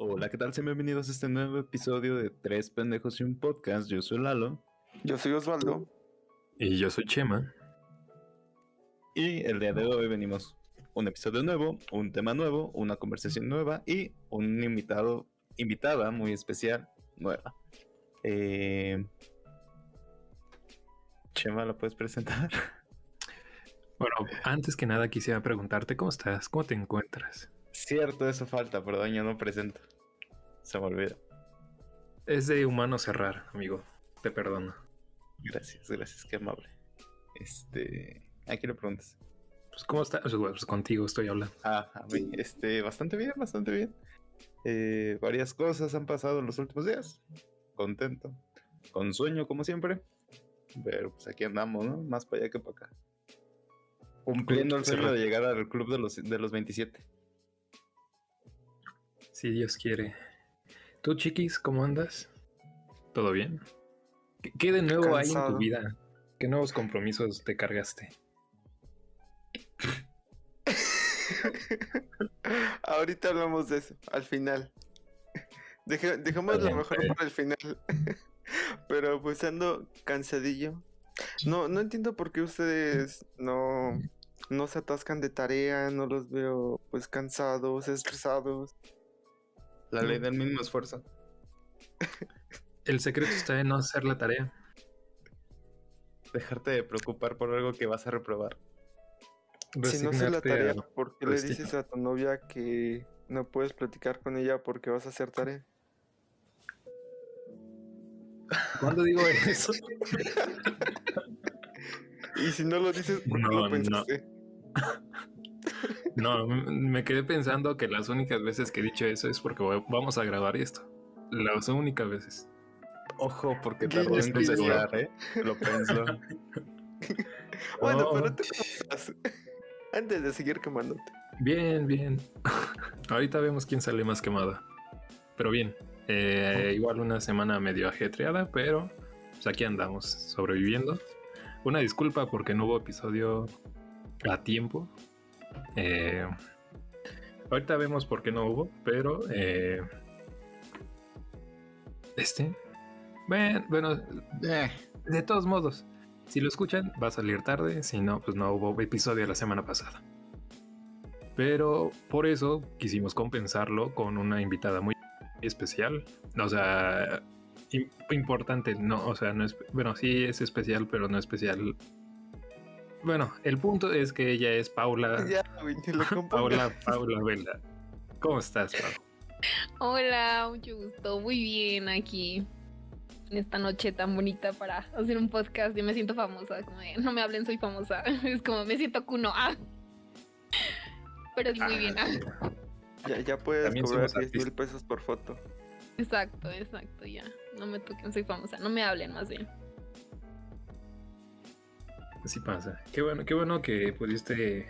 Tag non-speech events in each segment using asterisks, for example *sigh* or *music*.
Hola, ¿qué tal? Sean bienvenidos a este nuevo episodio de Tres Pendejos y un Podcast. Yo soy Lalo. Yo soy Osvaldo. Y yo soy Chema. Y el día de hoy venimos un episodio nuevo, un tema nuevo, una conversación nueva y un invitado, invitada muy especial, nueva. Eh... Chema, ¿la puedes presentar? *laughs* Bueno, antes que nada quisiera preguntarte cómo estás, cómo te encuentras. Cierto, eso falta, perdón, yo no presento. Se me olvida. Es de humano cerrar, amigo. Te perdono. Gracias, gracias, qué amable. Este. ¿A quién le preguntas? Pues, ¿cómo estás? Pues, pues, contigo estoy hablando. Ah, a mí. Este, bastante bien, bastante bien. Eh, varias cosas han pasado en los últimos días. Contento. Con sueño, como siempre. Pero pues aquí andamos, ¿no? Más para allá que para acá. Cumpliendo el sueño de llegar al club de los, de los 27. Si Dios quiere. ¿Tú, chiquis, cómo andas? ¿Todo bien? ¿Qué, qué de nuevo hay en tu vida? ¿Qué nuevos compromisos te cargaste? *laughs* Ahorita hablamos de eso, al final. Deje- dejemos Está lo mejor para el final. *laughs* Pero pues ando cansadillo. No, no entiendo por qué ustedes no, no se atascan de tarea, no los veo pues cansados, estresados. La ley del mínimo esfuerzo. El secreto está en no hacer la tarea. Dejarte de preocupar por algo que vas a reprobar. Si no haces la tarea, ¿por qué le dices a tu novia que no puedes platicar con ella porque vas a hacer tarea? ¿Cuándo digo eso? *laughs* Y si no lo dices, ¿por qué No, lo pensaste? No, m- me quedé pensando que las únicas veces que he dicho eso es porque voy- vamos a grabar esto. Las únicas veces. Ojo, porque tardó en contestar, ¿eh? Lo pensó. *laughs* Bueno, Oh. pero estás? Antes de seguir quemándote. Bien, bien. *laughs* Ahorita vemos quién sale más quemada. Pero bien, eh, igual una semana medio ajetreada, pero pues aquí andamos, sobreviviendo. Una disculpa porque no hubo episodio a tiempo. Eh, ahorita vemos por qué no hubo, pero eh, este, bueno, bueno, Eh, de todos modos, si lo escuchan, va a salir tarde. Si no, pues no hubo episodio la semana pasada. Pero por eso quisimos compensarlo con una invitada muy especial. O sea, im- importante. No, o sea, no es. Bueno, sí es especial, pero no especial. Bueno, el punto es que ella es Paula. *laughs* Ya, güey, lo. Paula, *laughs* Paula Vela. ¿Cómo estás, Paula? Hola, mucho gusto. Muy bien aquí. En esta noche tan bonita para hacer un podcast. Yo me siento famosa. Como de, no me hablen, soy famosa. *laughs* Es como me siento cuno. Ah. Pero sí, muy bien. ah. Ya, ya puedes También cobrar somos 10 mil pesos por foto. Exacto, exacto, ya. No me toquen, soy famosa. No me hablen más bien. Así pasa. Qué bueno, qué bueno que pudiste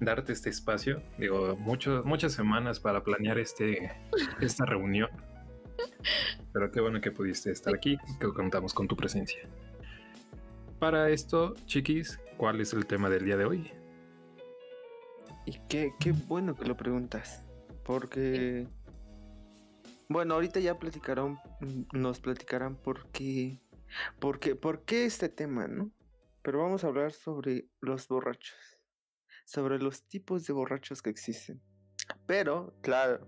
darte este espacio. Digo, mucho, muchas semanas para planear este, esta reunión. Pero qué bueno que pudiste estar aquí, que contamos con tu presencia. Para esto, chiquis, ¿cuál es el tema del día de hoy? Y qué, qué bueno que lo preguntas. Porque. Bueno, ahorita ya platicaron, nos platicarán por qué, por qué, por qué este tema, ¿no? Pero vamos a hablar sobre los borrachos. Sobre los tipos de borrachos que existen. Pero, claro,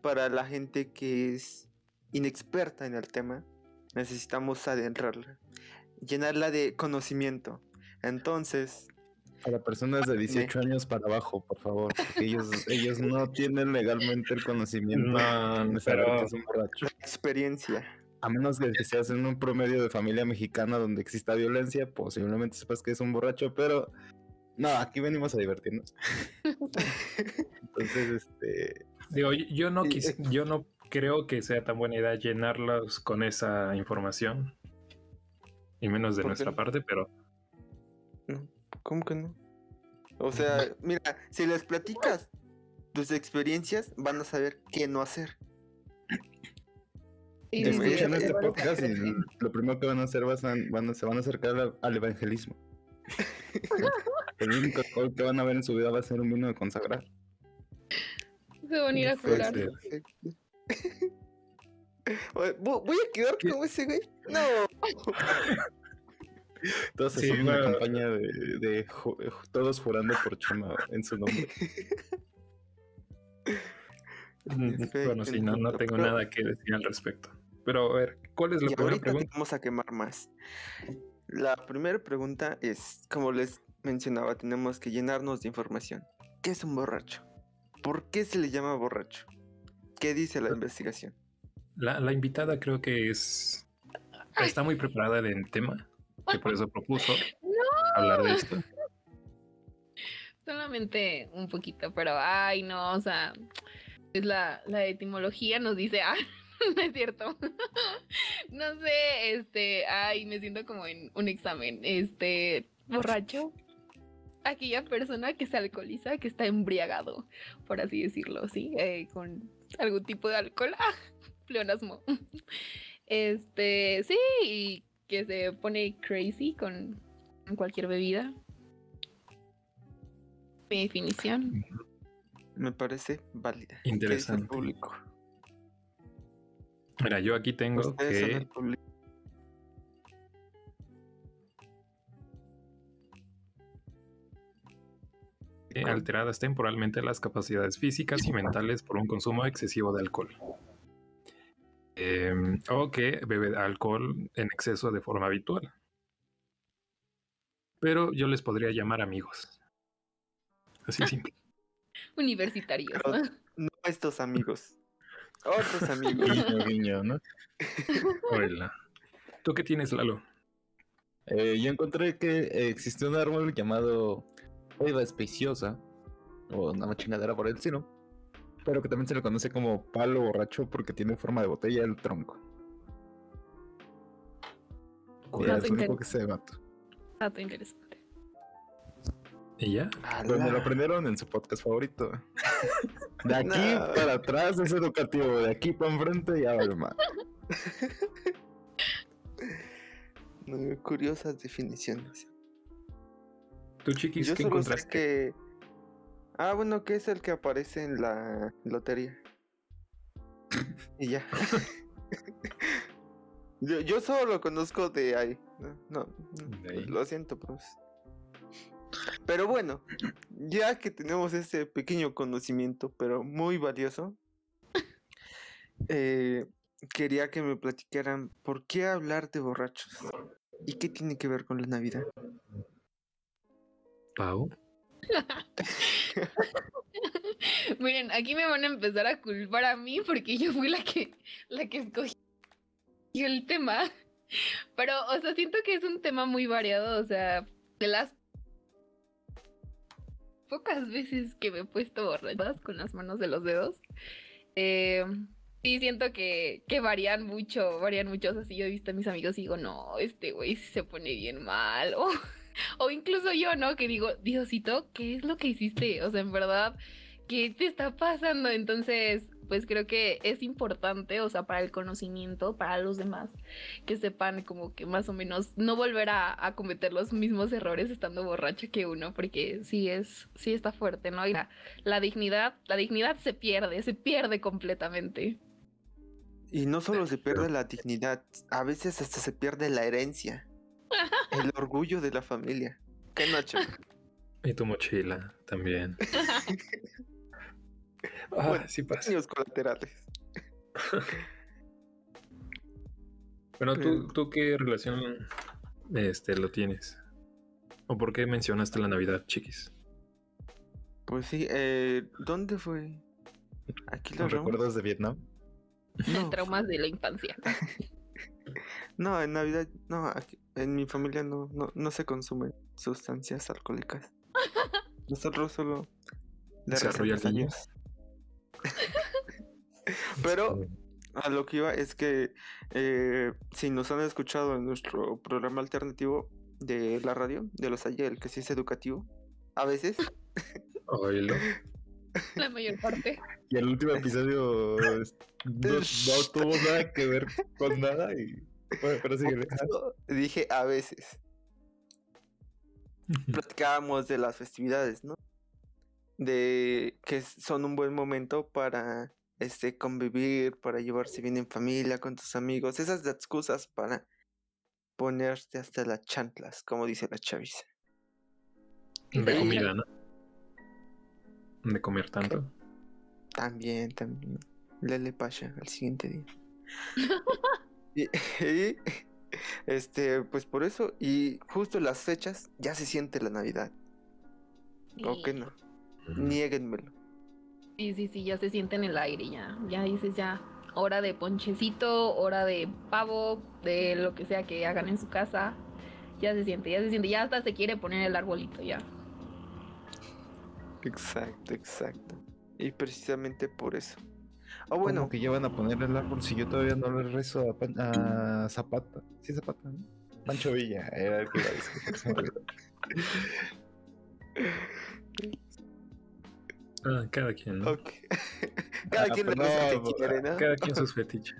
para la gente que es inexperta en el tema, necesitamos adentrarla. Llenarla de conocimiento. Entonces, para personas de 18 años para abajo, por favor. Porque ellos, *laughs* ellos no tienen legalmente el conocimiento No, pero- que es un borracho. experiencia. A menos que seas en un promedio de familia mexicana donde exista violencia, posiblemente sepas que es un borracho, pero no, aquí venimos a divertirnos. *laughs* Entonces, este, Digo, yo- no, quis- eh. yo no creo que sea tan buena idea llenarlos con esa información. Y menos de ¿Por qué nuestra no? parte, pero No, ¿Cómo que no? O sea, mira, si les platicas tus experiencias, van a saber qué no hacer. Sí, este podcast y lo primero que van a hacer van a- se van a acercar al, al evangelismo. *laughs* El único alcohol que van a ver en su vida va a ser un vino de consagrar. Se van a ir a Puede curar. ¿vo- ¿Voy a quedar como ese güey? No. Todos Sí, haciendo una campaña de, de todos jurando por Chema en su nombre. *laughs* Bueno, sí, no, no tengo Pero- nada que decir al respecto. Pero a ver, ¿cuál es la Y primera ahorita pregunta? vamos a quemar más. La primera pregunta es, como les mencionaba, tenemos que llenarnos de información. ¿Qué es un borracho? ¿Por qué se le llama borracho? ¿Qué dice la investigación? La, la invitada creo que es está muy preparada en tema, que por eso propuso *laughs* hablar de esto. Solamente un poquito, pero ay, no, o sea, la, la etimología nos dice, ah, *laughs* no es cierto. *laughs* no sé, este, ay, me siento como en un examen, este, borracho. Aquella persona que se alcoholiza, que está embriagado, por así decirlo, ¿sí? Eh, con algún tipo de alcohol. Ah, *laughs* pleonasmo. Este, sí, y que se pone crazy con cualquier bebida. Mi definición. Me parece válida. ¿Qué dice el Interesante. público? Mira, yo aquí tengo que alteradas temporalmente las capacidades físicas y mentales por un consumo excesivo de alcohol. Em, o que bebe alcohol en exceso de forma habitual. Pero yo les podría llamar amigos. Así simple. Universitarios. Pero- ¿no? No estos amigos. Otros *laughs* amigos. Guiño, guiño, ¿no? Hola. ¿Tú qué tienes, Lalo? Eh, yo encontré que existe un árbol llamado Oiva especiosa, o una chingadera por el sino, pero que también se le conoce como palo borracho porque tiene forma de botella el tronco. Es lo único que sé, vato. Dato interesante. ¿Y ya? Me lo aprendieron en su podcast favorito. *laughs* De aquí No. para atrás es educativo, de aquí para enfrente ya vale más. *laughs* No, Curiosas definiciones. ¿Tú, chiquis, Yo qué solo sé encontraste? que. Ah, bueno, que es el que aparece en la lotería. *laughs* y ya. yo, yo solo lo conozco de ahí. No, no, no, De ahí. lo siento, pues. Pero bueno, ya que tenemos ese pequeño conocimiento, pero muy valioso, *laughs* eh, quería que me platicaran por qué hablar de borrachos y qué tiene que ver con la Navidad. Pau. *laughs* Miren, aquí me van a empezar a culpar a mí porque yo fui la que la que escogió el tema. Pero, o sea, siento que es un tema muy variado, o sea, de las pocas veces que me he puesto borrachas con las manos de los dedos, eh, sí siento que, que varían mucho, varían mucho. O sea, si yo he visto a mis amigos y digo, no, este güey se pone bien mal. *laughs* O, o incluso yo, ¿no? Que digo, Diosito, ¿qué es lo que hiciste? O sea, en verdad, ¿qué te está pasando? Entonces, pues creo que es importante, o sea, para el conocimiento, para los demás, que sepan como que más o menos no volver a, a cometer los mismos errores estando borracho que uno, porque sí es, sí está fuerte, ¿no? Y la, la dignidad, la dignidad se pierde, se pierde completamente. Y no solo se pierde la dignidad, a veces hasta se pierde la herencia, el orgullo de la familia. *laughs* ¿Qué Nacho? Y tu mochila también. *laughs* Ah, Bueno, sí pasa. Daños colaterales. Bueno, ¿tú, Pero- ¿tú qué relación este, lo tienes? ¿O por qué mencionaste la Navidad, chiquis? Pues sí, eh, ¿dónde fue? ¿Aquí lo? ¿Recuerdas de Vietnam? No, *laughs* Traumas de la infancia. *laughs* no, en Navidad, no, aquí- en mi familia no, no, no se consumen sustancias alcohólicas. *laughs* Nosotros solo le ¿Se arrolla *laughs* Pero a lo que iba es que eh, si nos han escuchado en nuestro programa alternativo de la radio, de los ayer, que sí es educativo, a veces, Oílo. *laughs* La mayor parte. Y el último episodio no, no *laughs* tuvo nada que ver con nada y... Bueno, pero síguele. dije a veces, platicábamos de las festividades, ¿no? De que son un buen momento para este convivir, para llevarse bien en familia, con tus amigos, esas excusas para ponerte hasta las chanclas, como dice la chaviza. De comida, ¿no? De comer tanto. También, también. Lele Pasha al siguiente día. *laughs* y, y, *laughs* este, pues por eso, y justo las fechas, ya se siente la Navidad. ¿O qué no? Niéguenmelo. Sí, sí, sí, ya se siente en el aire, ya. Ya dices ya. Hora de ponchecito, hora de pavo, de lo que sea que hagan en su casa. Ya se siente, ya se siente. Ya hasta se quiere poner el arbolito, ya. Exacto, exacto. Y precisamente por eso. Ah, Bueno, bueno, que ya van a poner el árbol si yo todavía no le rezo a, Pan- a Zapata. Sí, Zapata, ¿no? Pancho Villa, era el que iba a decir, *laughs* Ah, cada quien. *laughs* Cada Ah, quien pues no, que quiere, ¿no? Cada quien *laughs* sus fetiches.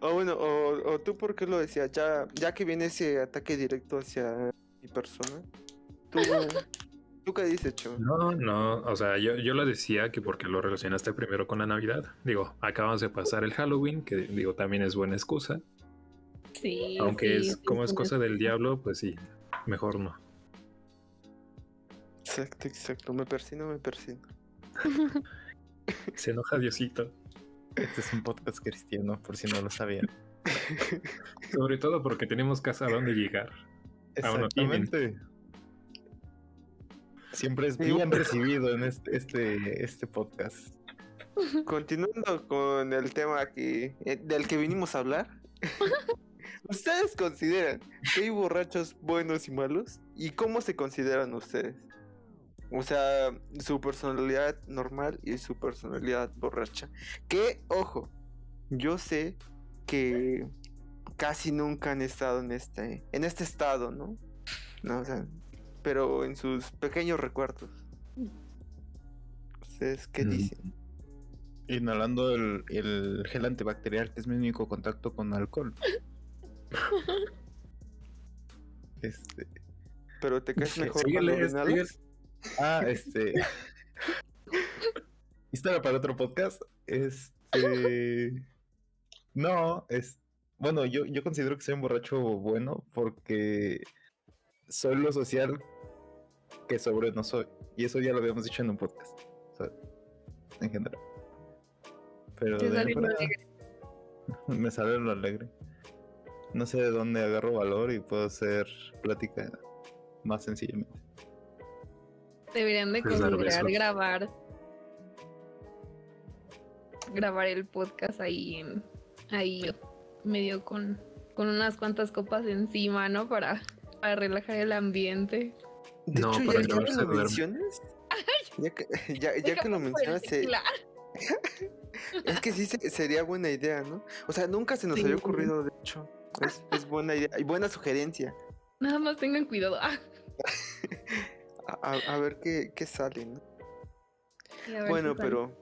O bueno, o, o tú por qué lo decías, ya, ya que viene ese ataque directo hacia mi persona. Tú, ¿tú qué dices, Cho? No, no, o sea, yo, yo lo decía que porque lo relacionaste primero con la Navidad. Digo, acabamos de pasar el Halloween, que digo, también es buena excusa. Sí. Aunque sí, es sí, como es sí, cosa del diablo, pues sí, mejor no. Exacto, exacto. Me persino, me persino. Se enoja Diosito. Este es un podcast cristiano, por si no lo sabían. *laughs* Sobre todo porque tenemos casa a donde llegar. Tienen. Exactamente. Siempre es bien recibido en este, este, este podcast. Continuando con el tema que, eh, del que vinimos a hablar. *laughs* ¿Ustedes consideran que hay borrachos buenos y malos? ¿Y cómo se consideran ustedes? O sea, su personalidad normal y su personalidad borracha. Que, ojo, yo sé que casi nunca han estado en este, en este estado, ¿no? No, o sea, pero en sus pequeños recuerdos. ¿Ustedes qué Mm. dicen? Inhalando el, el gel antibacterial, que es mi único contacto con alcohol. *laughs* Este. Pero te caes *laughs* mejor Síguele, cuando inhalas? Ah, este. Historia para otro podcast. Este. No, es. Bueno, yo, yo considero que soy un borracho bueno porque soy lo social que sobre no soy. Y eso ya lo habíamos dicho en un podcast. o sea, en general. Pero de alegre. *laughs* me sale lo alegre. No sé de dónde agarro valor y puedo hacer plática más sencillamente. Deberían de Pues considerar grabar. Grabar el podcast ahí en. Ahí medio con, con unas cuantas copas encima, ¿no? Para, para relajar el ambiente. De No, hecho, para ya, ya que lo mencionas, ya que, ya, ya que lo mencionas, se- *laughs* es que sí se- sería buena idea, ¿no? O sea, nunca se nos Sí. había ocurrido, de hecho. Es, es buena idea y buena sugerencia. Nada más tengan cuidado. *laughs* A, ver qué, qué sale, ¿no? Bueno, pero.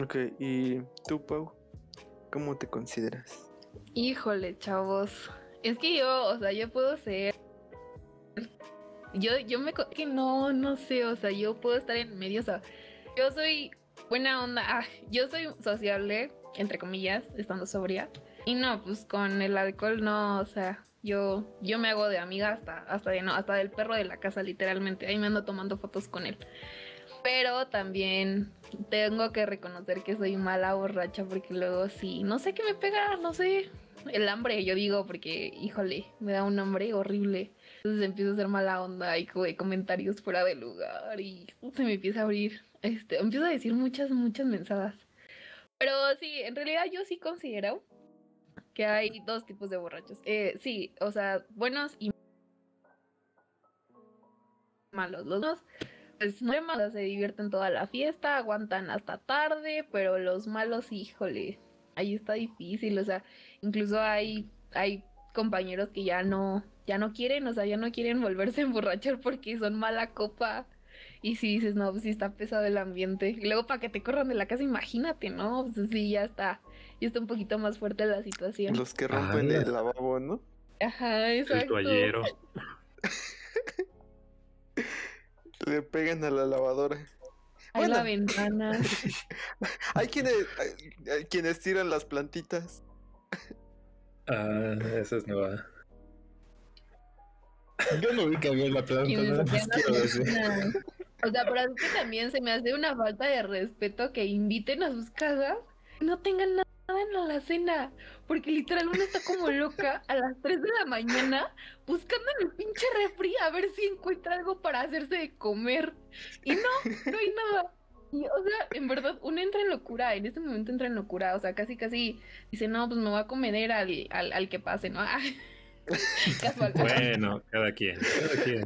Ok, ¿y tú, Pau? ¿Cómo te consideras? Híjole, chavos. Es que yo, o sea, yo puedo ser. Yo, yo me. Que no, no sé, o sea, yo puedo estar en medio, o sea, yo soy buena onda. Ah, yo soy sociable, entre comillas, estando sobria. Y no, pues con el alcohol no, o sea, yo, yo me hago de amiga hasta, hasta de no, hasta del perro de la casa, literalmente. Ahí me ando tomando fotos con él. Pero también tengo que reconocer que soy mala borracha porque luego sí, no sé qué me pega, no sé. El hambre, yo digo, porque, híjole, me da un hambre horrible. Entonces empiezo a hacer mala onda y comentarios fuera de lugar y se me empieza a abrir, este, empiezo a decir muchas, muchas mensadas. Pero sí, en realidad yo sí considero que hay dos tipos de borrachos. Eh, sí, o sea, buenos y malos. Los buenos, pues no se divierten toda la fiesta, aguantan hasta tarde, pero los malos, híjole, ahí está difícil, o sea, incluso hay, hay compañeros que ya no, ya no quieren, o sea, ya no quieren volverse a emborrachar porque son mala copa. Y si dices, no, pues sí está pesado el ambiente. Y luego para que te corran de la casa, imagínate, ¿no? Pues sí, ya está, ya está un poquito más fuerte la situación. Los que rompen Ala. el lavabo, ¿no? Ajá, El exacto. toallero. *laughs* Le pegan a la lavadora. Hay Bueno. la ventana. *laughs* Hay quienes, hay- hay quienes tiran las plantitas. Ah, esa es nueva. *laughs* Yo no vi que había la planta. O sea, pero es que también se me hace una falta de respeto que inviten a sus casas y no tengan nada en la alacena. Porque literal uno está como loca a las 3 de la mañana buscando en el pinche refri a ver si encuentra algo para hacerse de comer. Y no, no hay nada. Y, o sea, en verdad, uno entra en locura, en este momento entra en locura, o sea, casi, casi dice, no, pues me voy a comer al, al, al que pase, ¿no? *laughs* Casual. Bueno, cada quien, cada quien.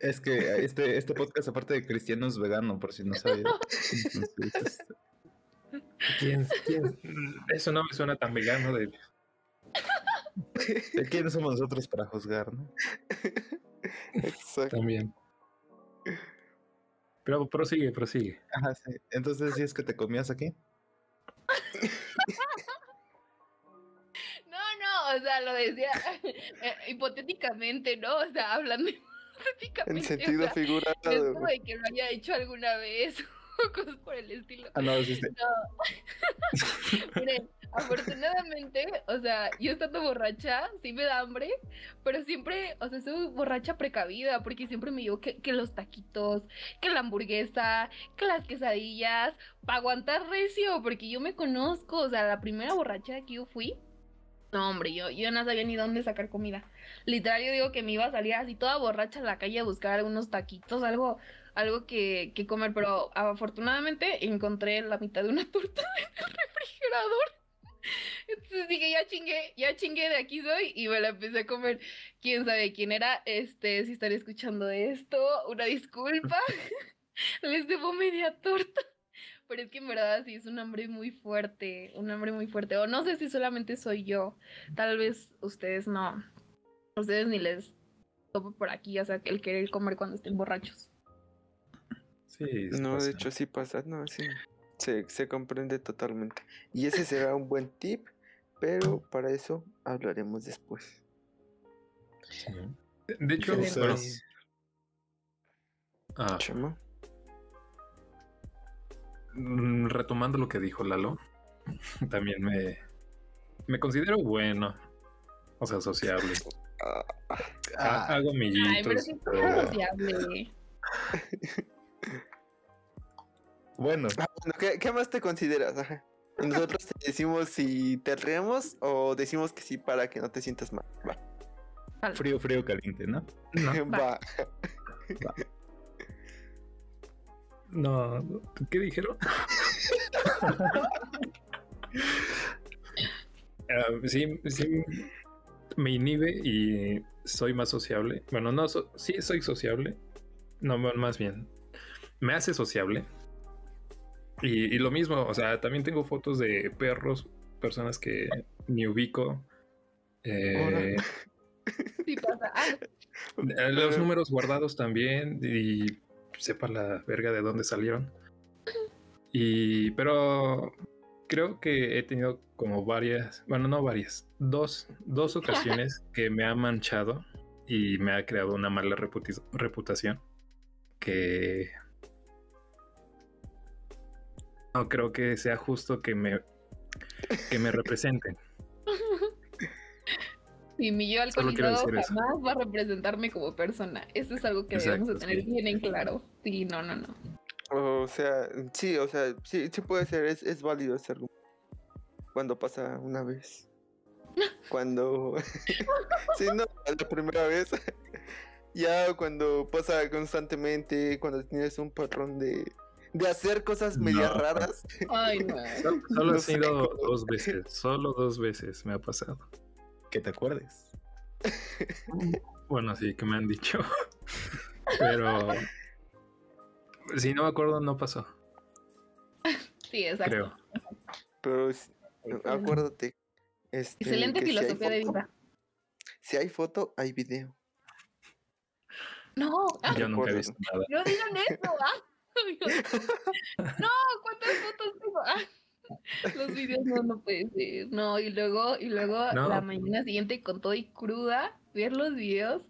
Es que este, este podcast, aparte de cristiano, es vegano, por si no sabía. *laughs* ¿Quién, quién? Eso no me suena tan vegano de... ¿de ¿Quiénes somos nosotros para juzgar, no? Exacto. También. Pero prosigue, prosigue. Ajá, sí. Entonces, si es que te comías aquí. No, no, o sea, lo decía *laughs* eh, hipotéticamente, ¿no? O sea, hablando *laughs* hipotéticamente. En o sentido sea, figurado. es como de que lo haya hecho alguna vez o *laughs* cosas por el estilo. Ah, no, sí, sí. *laughs* Miren, afortunadamente, o sea, yo estando borracha, sí me da hambre, pero siempre, o sea, soy borracha precavida, porque siempre me digo que, que los taquitos, que la hamburguesa, que las quesadillas, para aguantar recio, porque yo me conozco, o sea, la primera borracha que yo fui, no, hombre, yo, yo no sabía ni dónde sacar comida. Literal, yo digo que me iba a salir así toda borracha a la calle a buscar algunos taquitos, algo, algo que, que comer, pero afortunadamente encontré la mitad de una *laughs* torta en el refrigerador. Entonces dije, ya chingué, ya chingué, de aquí soy, y me la empecé a comer. Quién sabe quién era, este, si estaré escuchando esto, una disculpa. *laughs* Les debo media torta. Pero es que en verdad sí es un hambre muy fuerte, un hambre muy fuerte. O no sé si solamente soy yo, tal vez ustedes no. Ustedes ni les topo por aquí, o sea, el querer comer cuando estén borrachos. Sí, No, pasa. de hecho sí pasa, no, sí. Se, se comprende totalmente. Y ese será un buen tip, pero para eso hablaremos después. Sí. De- hecho, Entonces, ah, Chema. mm, retomando lo que dijo Lalo, *laughs* también me, me considero bueno, o sea, sociable. Ah, Ha- Hago Ay, pero sí sociable. *laughs* bueno, ah, bueno, ¿qué, qué más te consideras? Ajá. Nosotros te decimos si te reemos o decimos que sí para que no te sientas mal. Va. frío, frío, caliente, ¿no? No, *laughs* Va. no, ¿qué dijeron? *laughs* Ah, sí, sí, me inhibe y soy más sociable. Bueno, no, so- sí soy sociable. No, más bien, me hace sociable. Y, y lo mismo, o sea, también tengo fotos de perros, personas que ni ubico. Eh, Órale. *laughs* Sí pasa. Ah, eh, Los números guardados también y sepa la verga de dónde salieron. Y pero creo que he tenido como varias, bueno, no varias, dos, dos ocasiones *laughs* que me ha manchado y me ha creado una mala reputación que no creo que sea justo que me que me representen. Y *laughs* mi yo alcoholizado eso. jamás va a representarme como persona. Eso es algo que debemos de Exacto, tener sí. bien en claro. Sí, no, no, no. O sea, sí, o sea, sí, sí puede ser, es, es válido ese argumento. Cuando pasa una vez. *laughs* Cuando. *laughs* sí, no, la primera vez. ya cuando pasa constantemente, cuando tienes un patrón de, de hacer cosas medias No. raras. Ay, *laughs* no. Solo, solo No ha sido cómo- dos veces, solo dos veces me ha pasado. Que te acuerdes. *laughs* Bueno, sí, que me han dicho. *laughs* Pero si no me acuerdo, no pasó, Sí, exacto. creo. Pero es- acuérdate. Este, Excelente si filosofía de vida. Si hay foto, hay video. No, ah, Yo nunca he visto nada. no digan eso. Ah. *laughs* No, ¿cuántas fotos tengo? *laughs* Ah. Los videos no, no puede ser. No, y luego, y luego No. la mañana siguiente con todo y cruda, ver los videos.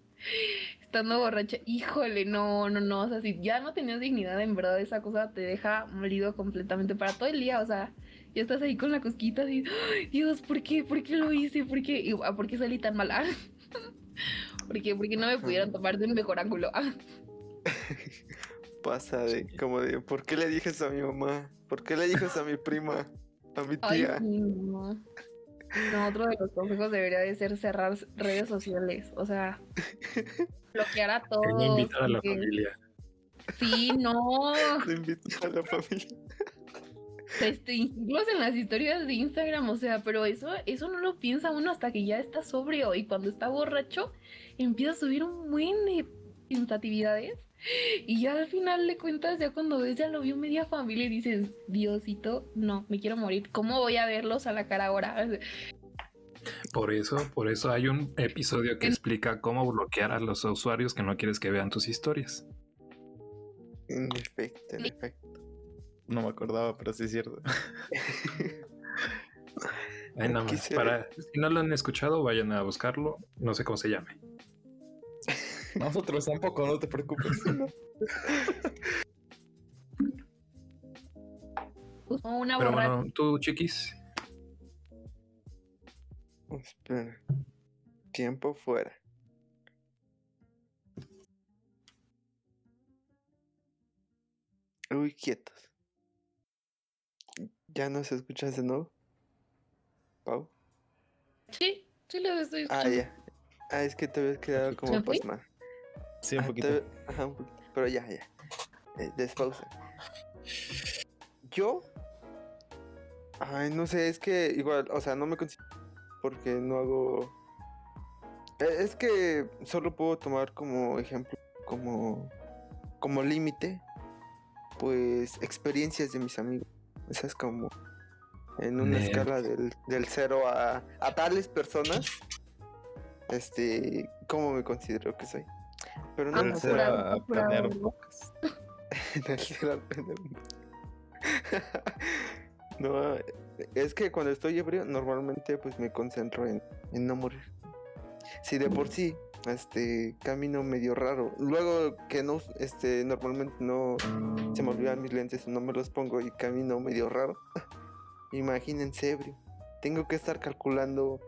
estando borracha, híjole, no, no, no, o sea, si ya no tenías dignidad, en verdad esa cosa te deja molido completamente para todo el día, o sea, ya estás ahí con la cosquita así, "Ay, Dios, ¿por qué? ¿Por qué lo hice? ¿Por qué? Y, ah, ¿Por qué salí tan mala? *laughs* ¿Por qué? Porque no me pudieron tomar de un mejor ángulo. Pasa de, como de, ¿por qué le dijes a mi mamá? ¿Por qué le dijes a mi prima? A mi Ay, tía. sí, no. No, otro de los consejos debería de ser cerrar redes sociales, o sea, *laughs* bloquear a todos. invitar a la porque- familia. Sí, no. Lo invito a la familia. Este, incluso en las historias de Instagram, o sea, pero eso, eso no lo piensa uno hasta que ya está sobrio y cuando está borracho empieza a subir un buen de tentatividades y ya al final le cuentas, ya cuando ves, ya lo vio media familia y dices, Diosito, no, me quiero morir, ¿cómo voy a verlos a la cara ahora? Por eso, por eso hay un episodio que explica cómo bloquear a los usuarios que no quieres que vean tus historias. En efecto, en efecto. No me acordaba, pero sí es cierto. *laughs* Para, si no lo han escuchado, vayan a buscarlo. No sé cómo se llame. Nosotros tampoco, no te preocupes. *laughs* No, una Pero bueno, tú, chiquis, Espera. Tiempo fuera. Uy, quietos. ¿Ya nos escuchas de nuevo? Pau. Sí, sí lo estoy Ah, escuchando. ya. Ah, es que te habías quedado como pasma. Sí, un Ah, poquito. te- Ajá, un poquito. Pero ya, ya. Eh, despausa. Yo. Ay, no sé, es que igual, o sea, no me considero. Porque no hago. Eh, Es que solo puedo tomar como ejemplo, como. Como límite, pues experiencias de mis amigos. Esa es como. En una escala del, del cero a, a tales personas. Este. ¿Cómo me considero que soy? Pero no, Ah, a planear *laughs* *laughs* no, es que cuando estoy ebrio, normalmente pues me concentro en, en no morir. Si de por sí, este, camino medio raro. Luego que no, este, normalmente no se me olvidan mis lentes, no me los pongo y camino medio raro. *laughs* Imagínense ebrio. Tengo que estar calculando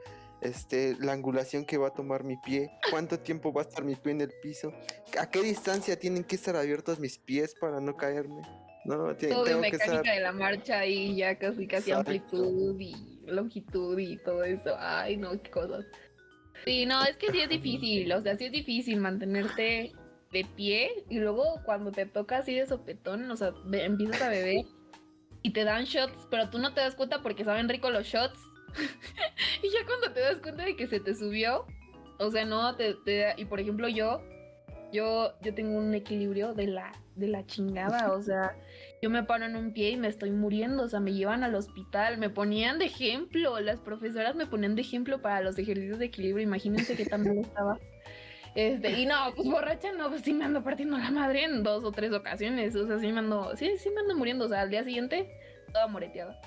este, la angulación que va a tomar mi pie, cuánto tiempo va a estar mi pie en el piso, a qué distancia tienen que estar abiertos mis pies para no caerme. No, Todo tengo que mecánica estar. de la marcha y ya casi casi Exacto. amplitud y longitud y todo eso. Ay, no, qué cosas. Sí, no, es que sí es difícil, o sea, sí es difícil mantenerte de pie y luego cuando te toca así de sopetón, o sea, empiezas a beber y te dan shots, pero tú no te das cuenta porque saben rico los shots. *laughs* y ya cuando te das cuenta de que se te subió, o sea, no, te, te da- y por ejemplo yo, yo, yo tengo un equilibrio de la, de la chingada, o sea, *laughs* yo me paro en un pie y me estoy muriendo, o sea, me llevan al hospital, me ponían de ejemplo, las profesoras me ponían de ejemplo para los ejercicios de equilibrio, imagínense tan mal estaba. *laughs* Este, y no, pues borracha no, pues sí me ando partiendo la madre en dos o tres ocasiones, o sea, sí me ando, sí, sí me ando muriendo, o sea, al día siguiente, toda moreteada.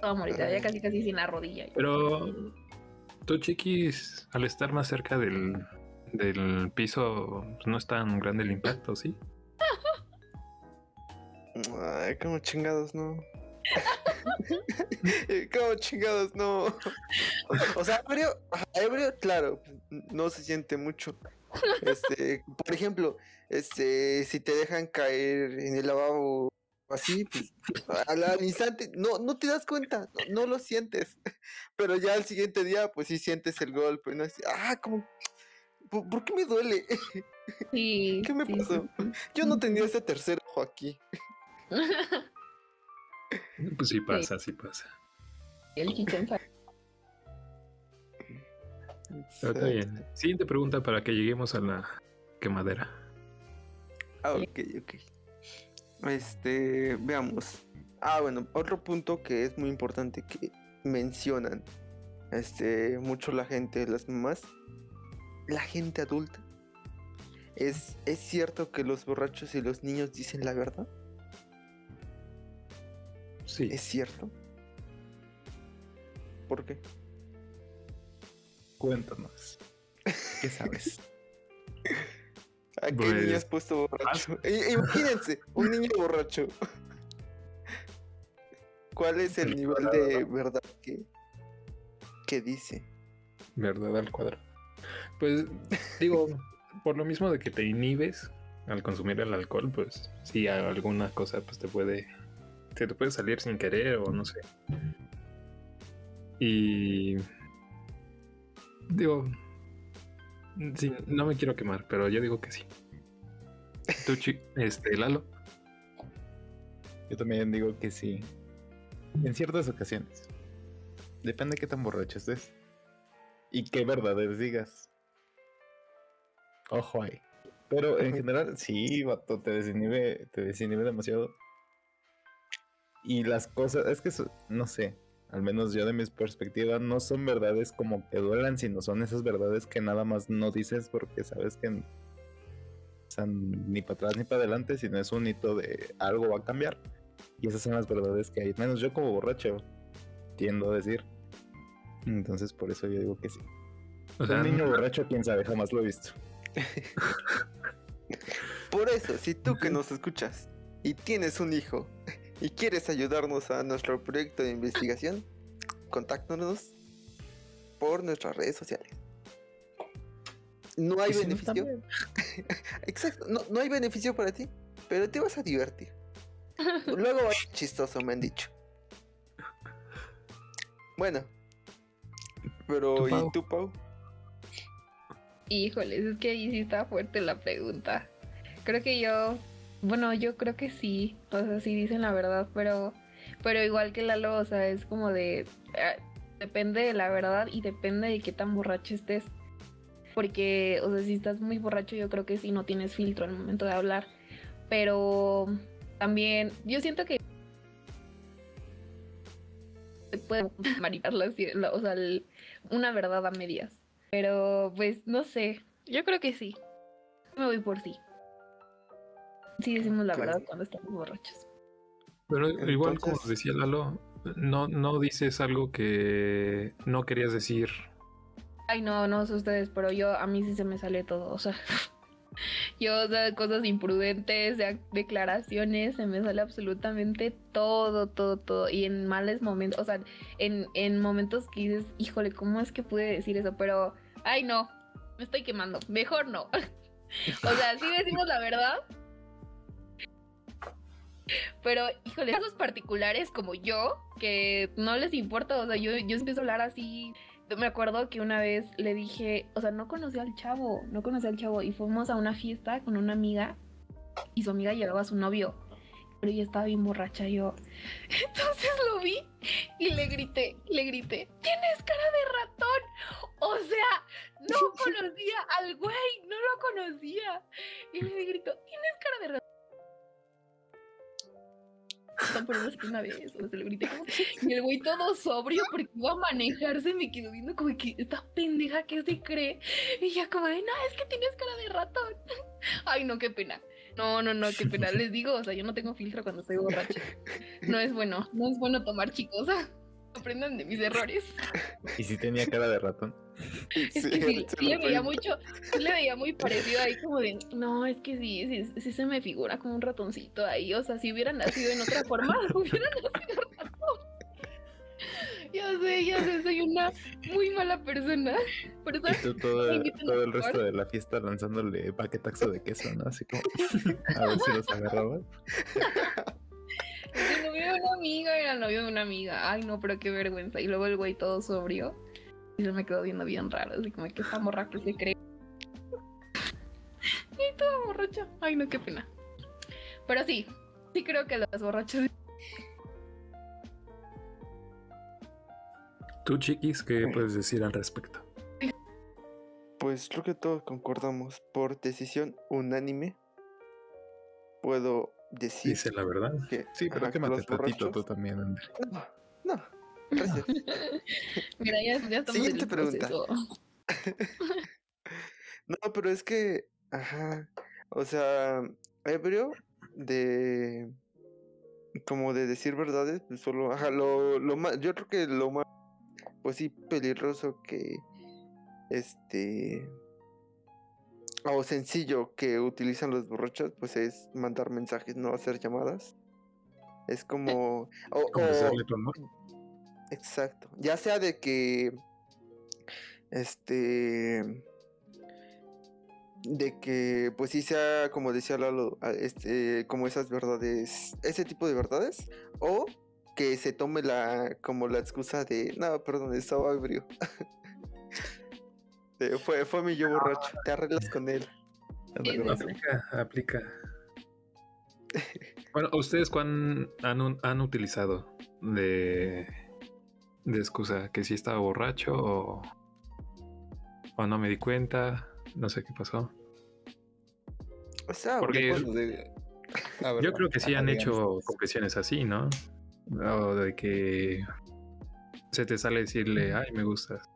Toda moreteada, ya casi casi sin la rodilla. pero tú, chiquis, al estar más cerca del, del piso, pues, no es tan grande el impacto, ¿sí? Ay, como chingados, no. *laughs* como chingados, no. O sea, ebrio, ebrio, claro, no se siente mucho. Este, por ejemplo, este, si te dejan caer en el lavabo así, pues, al, al instante, no, no te das cuenta, no, no lo sientes. *laughs* Pero ya al siguiente día, pues sí sientes el golpe, ¿no? Así, ah, como, ¿por, por qué me duele? *laughs* Sí, ¿Qué me sí, pasó? sí, sí. Yo no tenía ese tercer ojo aquí. *laughs* Pues sí pasa, sí pasa. El está bien. Siguiente pregunta para que lleguemos a la quemadera. Ah, ok, ok. Este, veamos. Ah, bueno, otro punto que es muy importante que mencionan este, mucho la gente, las mamás, la gente adulta. ¿Es, ¿Es cierto que los borrachos y los niños dicen la verdad? Sí. ¿Es cierto? ¿Por qué? Cuéntanos. ¿Qué sabes? *laughs* ¿A qué Pues, niño has puesto borracho? Imagínense, un niño borracho. ¿Cuál es el nivel de verdad que, que dice? ¿Verdad al cuadrado? Pues digo, por lo mismo de que te inhibes al consumir el alcohol, pues si alguna cosa pues te puede se te puede salir sin querer o no sé. Y digo, sí, no me quiero quemar, pero yo digo que sí. Tú, este, Lalo, Yo también digo que sí. En ciertas ocasiones. Depende de qué tan borracho estés. Y qué verdades digas. Ojo ahí. Pero en general, sí, vato, te desinhibe, te desinhibe demasiado. Y las cosas, es que eso- no sé, al menos yo de mi perspectiva, no son verdades como que duelan, sino son esas verdades que nada más no dices porque sabes que o sea, ni para atrás ni para adelante, sino es un hito de algo va a cambiar. Y esas son las verdades que hay. Menos yo como borracho tiendo a decir. Entonces por eso yo digo que sí. o sea, un niño no- borracho, quién sabe, jamás lo he visto. *laughs* Por eso, si tú que nos escuchas y tienes un hijo y quieres ayudarnos a nuestro proyecto de investigación, contáctanos por nuestras redes sociales. No hay si no, beneficio. *laughs* Exacto, no, no hay beneficio para ti, pero te vas a divertir. Luego va a ser chistoso, me han dicho. Bueno, pero ¿Tú, ¿y tú, Pau? Híjoles, es que ahí sí está fuerte la pregunta. Creo que yo, bueno, yo creo que sí, o sea, sí dicen la verdad, pero, pero igual que Lalo, o sea, es como de, eh, depende de la verdad y depende de qué tan borracho estés. Porque, o sea, si estás muy borracho, yo creo que sí no tienes filtro al momento de hablar. Pero también, yo siento que puede *laughs* manipular la, o sea, una verdad a medias. Pero pues no sé, yo creo que sí. Me voy por sí. Sí decimos la verdad cuando estamos borrachos. Pero igual como decía Lalo, no, no dices algo que no querías decir. Ay, no, no sé ustedes, pero yo a mí sí se me sale todo, o sea, *laughs* yo, o sea, cosas imprudentes, de- declaraciones, se me sale absolutamente todo, todo, todo, y en males momentos, o sea, en, en momentos que dices, híjole, ¿cómo es que pude decir eso? Pero, ay, no, me estoy quemando, mejor no. *laughs* o sea, sí decimos la verdad. Pero, híjole, casos particulares como yo, que no les importa, o sea, yo, yo empiezo a hablar así me acuerdo que una vez le dije, o sea, no conocía al chavo, no conocía al chavo y fuimos a una fiesta con una amiga y su amiga llevaba a su novio, pero ella estaba bien borracha yo. *laughs* Entonces lo vi y le grité, le grité, tienes cara de ratón. O sea, no *laughs* conocía al güey, no lo conocía. Y le gritó, tienes cara de ratón. No, pero no una vez, o sea, grité como y el güey todo sobrio porque iba a manejarse me quedó viendo como que esta pendeja que se cree. Y ya como de, no, es que tienes cara de ratón. *laughs* Ay, no, qué pena. No, no, no, qué pena. *laughs* Les digo, o sea, yo no tengo filtro cuando estoy borracha. No es bueno, no es bueno tomar chicos. *laughs* Aprendan de mis errores. Y si tenía cara de ratón. Es que Sí, sí, le veía mucho, sí le veía muy parecido ahí como de, no, es que sí, sí, sí se me figura como un ratoncito ahí, o sea, si hubiera nacido en otra forma, *laughs* hubiera nacido ratón. Ya sé, ya sé, soy una muy mala persona. Por eso Y tú todo, todo el resto de la fiesta lanzándole paquetazo de queso, ¿no? Así como *laughs* a ver si los agarrabas. *laughs* el novio de una amiga era el novio de una amiga. Ay, no, pero qué vergüenza. Y luego el güey todo sobrio. Y se me quedó viendo bien raro, así como que esta morra que se cree. Y toda borracha. Ay, no, qué pena. Pero sí, sí creo que las borrachas Tú, chiquis, ¿qué puedes decir al respecto? Pues creo que todos concordamos por decisión unánime. Puedo decir Dice la verdad. que Sí, pero ajá, quémate tantito tú también, André. No, no, gracias. *laughs* Mira, ya, ya estamos en Siguiente el pregunta. *laughs* No, pero es que, ajá, o sea, ebrio de, como de decir verdades, pues solo, ajá, lo, lo más, yo creo que lo más, pues sí, peligroso que, este, o sencillo que utilizan los borrachos, pues es mandar mensajes, no hacer llamadas. Es como... o- o- tu amor. Exacto. Ya sea de que. Este. De que, pues sí sea, como decía Lalo, este, como esas verdades, ese tipo de verdades, o que se tome la, como la excusa de, no, perdón, estaba ebrio. *laughs* Eh, fue, fue mi yo borracho, te arreglas con él. Aplica, aplica. *laughs* Bueno, ¿ustedes cuán han, han utilizado de, de excusa? ¿Que sí estaba borracho o, o no me di cuenta? No sé qué pasó. O sea, Porque- cuando de- a *laughs* ver, Yo creo que sí han hecho confesiones así, ¿no? O de que se te sale decirle, ay, me gustas.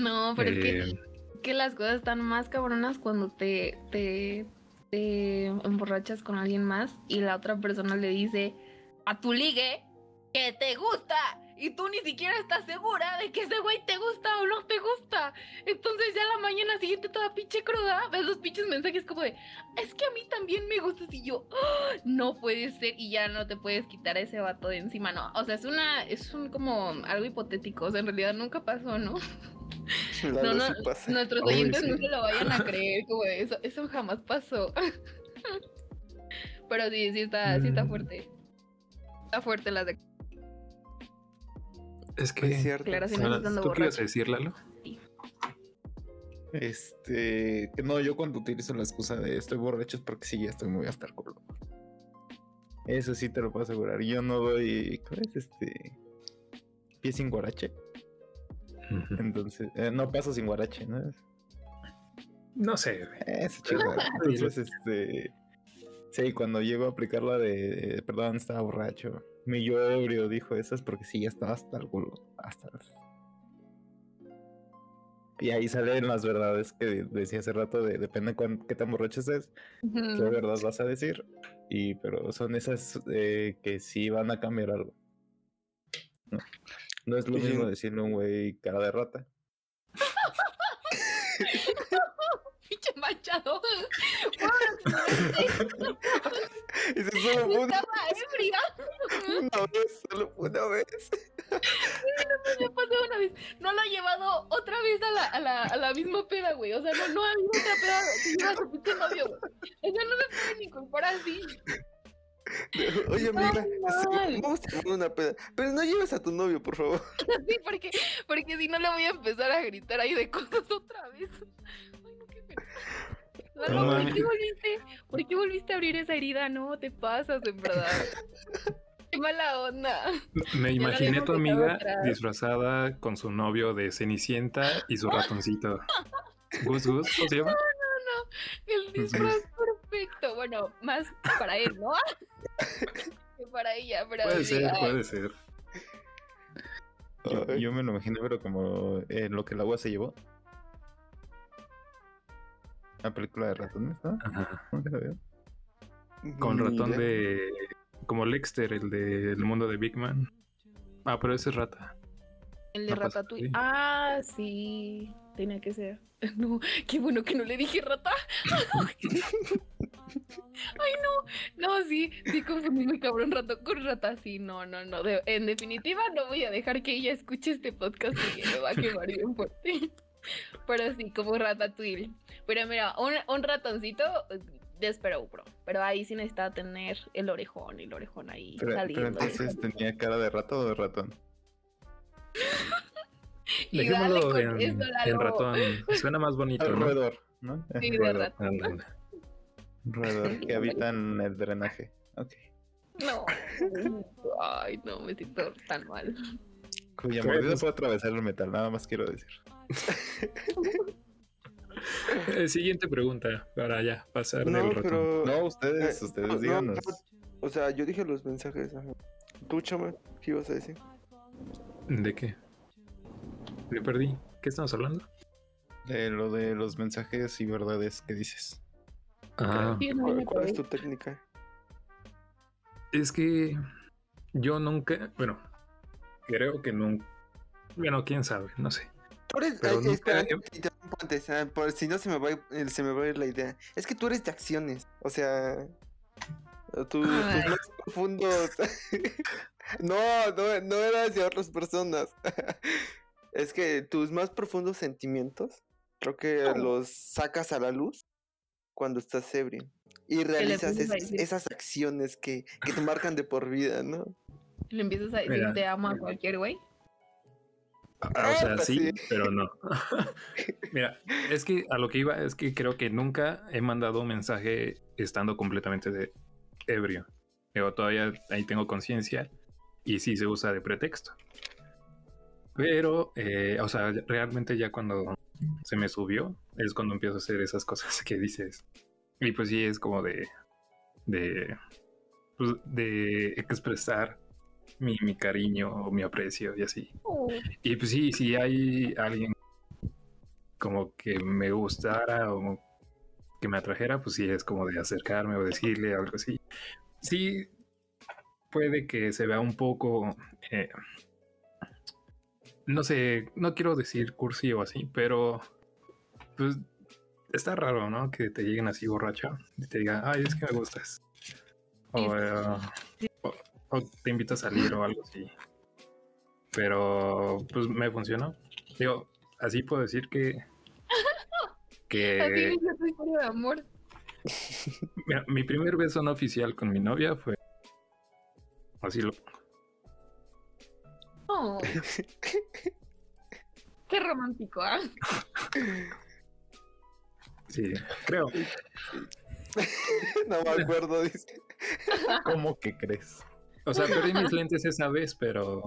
No, pero es que, Eh, que las cosas están más cabronas cuando te, te, te emborrachas con alguien más y la otra persona le dice a tu ligue que te gusta y tú ni siquiera estás segura de que ese güey te gusta o no te gusta. Entonces ya la mañana siguiente toda pinche cruda, ves los pinches mensajes como de, es que a mí también me gustas y yo, "Ah, no puede ser y ya no te puedes quitar a ese vato de encima, no. O sea, es una, es un como algo hipotético, o sea, en realidad nunca pasó, ¿no? *laughs* No, sí no, pasa. nuestros Uy, oyentes sí. no se lo vayan a creer, como de eso, eso jamás pasó. *laughs* Pero sí, sí está, sí está Mm. fuerte. Está fuerte la de es Es que... cierto. declaraciones Ahora, estando ¿Tú qué ibas a borracho. decir, Lalo? Este, que no, yo cuando utilizo la excusa de estoy borracho es porque sí, ya estoy muy hasta el culo. Eso sí te lo puedo asegurar. Yo no doy, ¿cuál es este? Pie sin guarache. Entonces, eh, no paso sin guarache, ¿no? No sé. Eso chido. *laughs* Entonces, este. Sí, cuando llego a aplicar la de, perdón, estaba borracho. Mi yo ebrio dijo eso es porque sí, ya estaba hasta el culo. Hasta el- Y ahí salen las verdades que decía hace rato de depende cuán, qué tan borracho estés, qué verdad vas a decir. Y pero son esas eh, que sí van a cambiar algo. No, no es lo mismo decirle a un güey cara de rata. Pinche machado. Y se solo fue una, Estaba ebria. una vez, solo una vez. Me pasó una vez. No lo ha llevado otra vez a la, a la, a la misma peda, güey. O sea, no, no ha habido otra peda que lleva a su pinche novio, güey. O sea, no se puede ni culpar así. Oye, amiga, vamos a tomar una peda. Pero no lleves a tu novio, por favor. *laughs* Sí, porque, porque si no le voy a empezar a gritar ahí de cosas otra vez. *laughs* No, No ¿por qué volviste? ¿Por qué volviste a abrir esa herida? No, te pasas, en verdad. Qué mala onda. Me imaginé a tu amiga atrás. disfrazada con su novio de Cenicienta y su ratoncito. Gus Gus, ¿cómo se llama? *laughs* El disfraz perfecto. Bueno, más para él, ¿no? *laughs* que para ella, pero Puede ser, ay, puede ser. Yo, yo me lo imaginé, pero como en lo que el agua se llevó. La película de ratones, ¿no? Ajá. ¿Nunca la veo? Con Ni ratón idea. de. Como Lexter, el del mundo de Big Man. Ah, pero ese es rata. El de no pasa Ratatouille. Ah, sí. Tenía que ser. *laughs* No, qué bueno que no le dije rata. *laughs* Ay, no. No, sí, sí confundí muy cabrón rato con rata. Sí, no, no, no. de- en definitiva, no voy a dejar que ella escuche este podcast porque me va a quemar bien fuerte. *laughs* *laughs* Pero sí, como Ratatouille. Pero mira, un, un ratoncito de Sparrow, bro. Pero ahí sí necesitaba tener el orejón y el orejón ahí Pero, pero saliendo. entonces tenía cara de rata o de ratón. Y *laughs* dale Dejémoslo con en, eso, en Lalo. ratón. Suena más bonito, ¿no? roedor, ¿no? Sí, de roedor, ratón. Un roedor que habita en el drenaje. Ok. No. Ay, no, me siento tan mal. Cuya Pues- mordida puede atravesar el metal, nada más quiero decir. Eh, siguiente pregunta para ya pasar No, del ratón. pero. No, ustedes, Eh, ustedes no, díganos. pero- O sea, yo dije los mensajes. ajá. Tú, chama, ¿qué ibas a decir? ¿De qué? Me perdí. ¿Qué estamos hablando? De lo de los mensajes y verdades que dices. Ah, ¿Cuál, es tu técnica? es que yo nunca, bueno, creo que nunca, bueno, quién sabe, no sé. Tú eres- Pero ay, espera, ponte, ah, por si no se me, va a, ir- eh, se me va a ir la idea. Es que tú eres de acciones, o sea, tu- tus Ay. más profundos. *laughs* no, no, no era hacia otras personas. *laughs* es que tus más profundos sentimientos, creo que Oh. los sacas a la luz cuando estás ebrio. Y realizas esas, acciones que, que te marcan de por vida, ¿no? Le empiezas a decir Mira. te amo a cualquier güey. O sea, pues sí, pero no. *laughs* Mira, es que a lo que iba es que creo que nunca he mandado un mensaje estando completamente de ebrio. Pero todavía ahí tengo conciencia y sí se usa de pretexto. Pero, eh, o sea, realmente ya cuando se me subió es cuando empiezo a hacer esas cosas *laughs* que dices. Y pues sí es como de, de, pues, de expresar mi, mi cariño o mi aprecio y así. Y pues sí, si hay alguien como que me gustara o que me atrajera, pues sí es como de acercarme o decirle algo así. Sí, puede que se vea un poco, eh, no sé, no quiero decir cursi o así, pero pues está raro, ¿no? Que te lleguen así borracho y te digan, ay, es que me gustas. O, Sí. O- te invito a salir o algo así. Pero pues me funcionó. Digo, así puedo decir que. *laughs* Así Que es tu historia de amor. *laughs* mira, mi primer beso no oficial con mi novia fue. Así lo. Oh. Qué romántico, ¿ah? Sí, creo. *laughs* no me acuerdo, dice. ¿Cómo que crees? O sea, perdí mis lentes esa vez, pero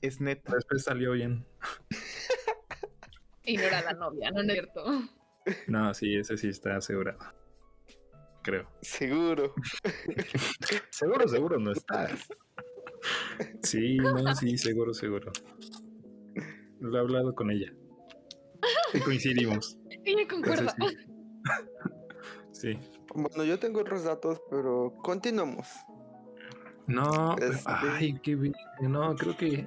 Es neta. después salió bien. Y no era la novia, no, no es cierto. No, sí, ese sí está asegurado. Creo. Seguro. Seguro, seguro no estás. Sí, no, sí, seguro, seguro. Lo he hablado con ella. Y coincidimos. Ella concuerda. Entonces, sí. *laughs* Sí. Bueno, yo tengo otros datos, pero continuamos. No, Este- ay, qué bien. No, creo que.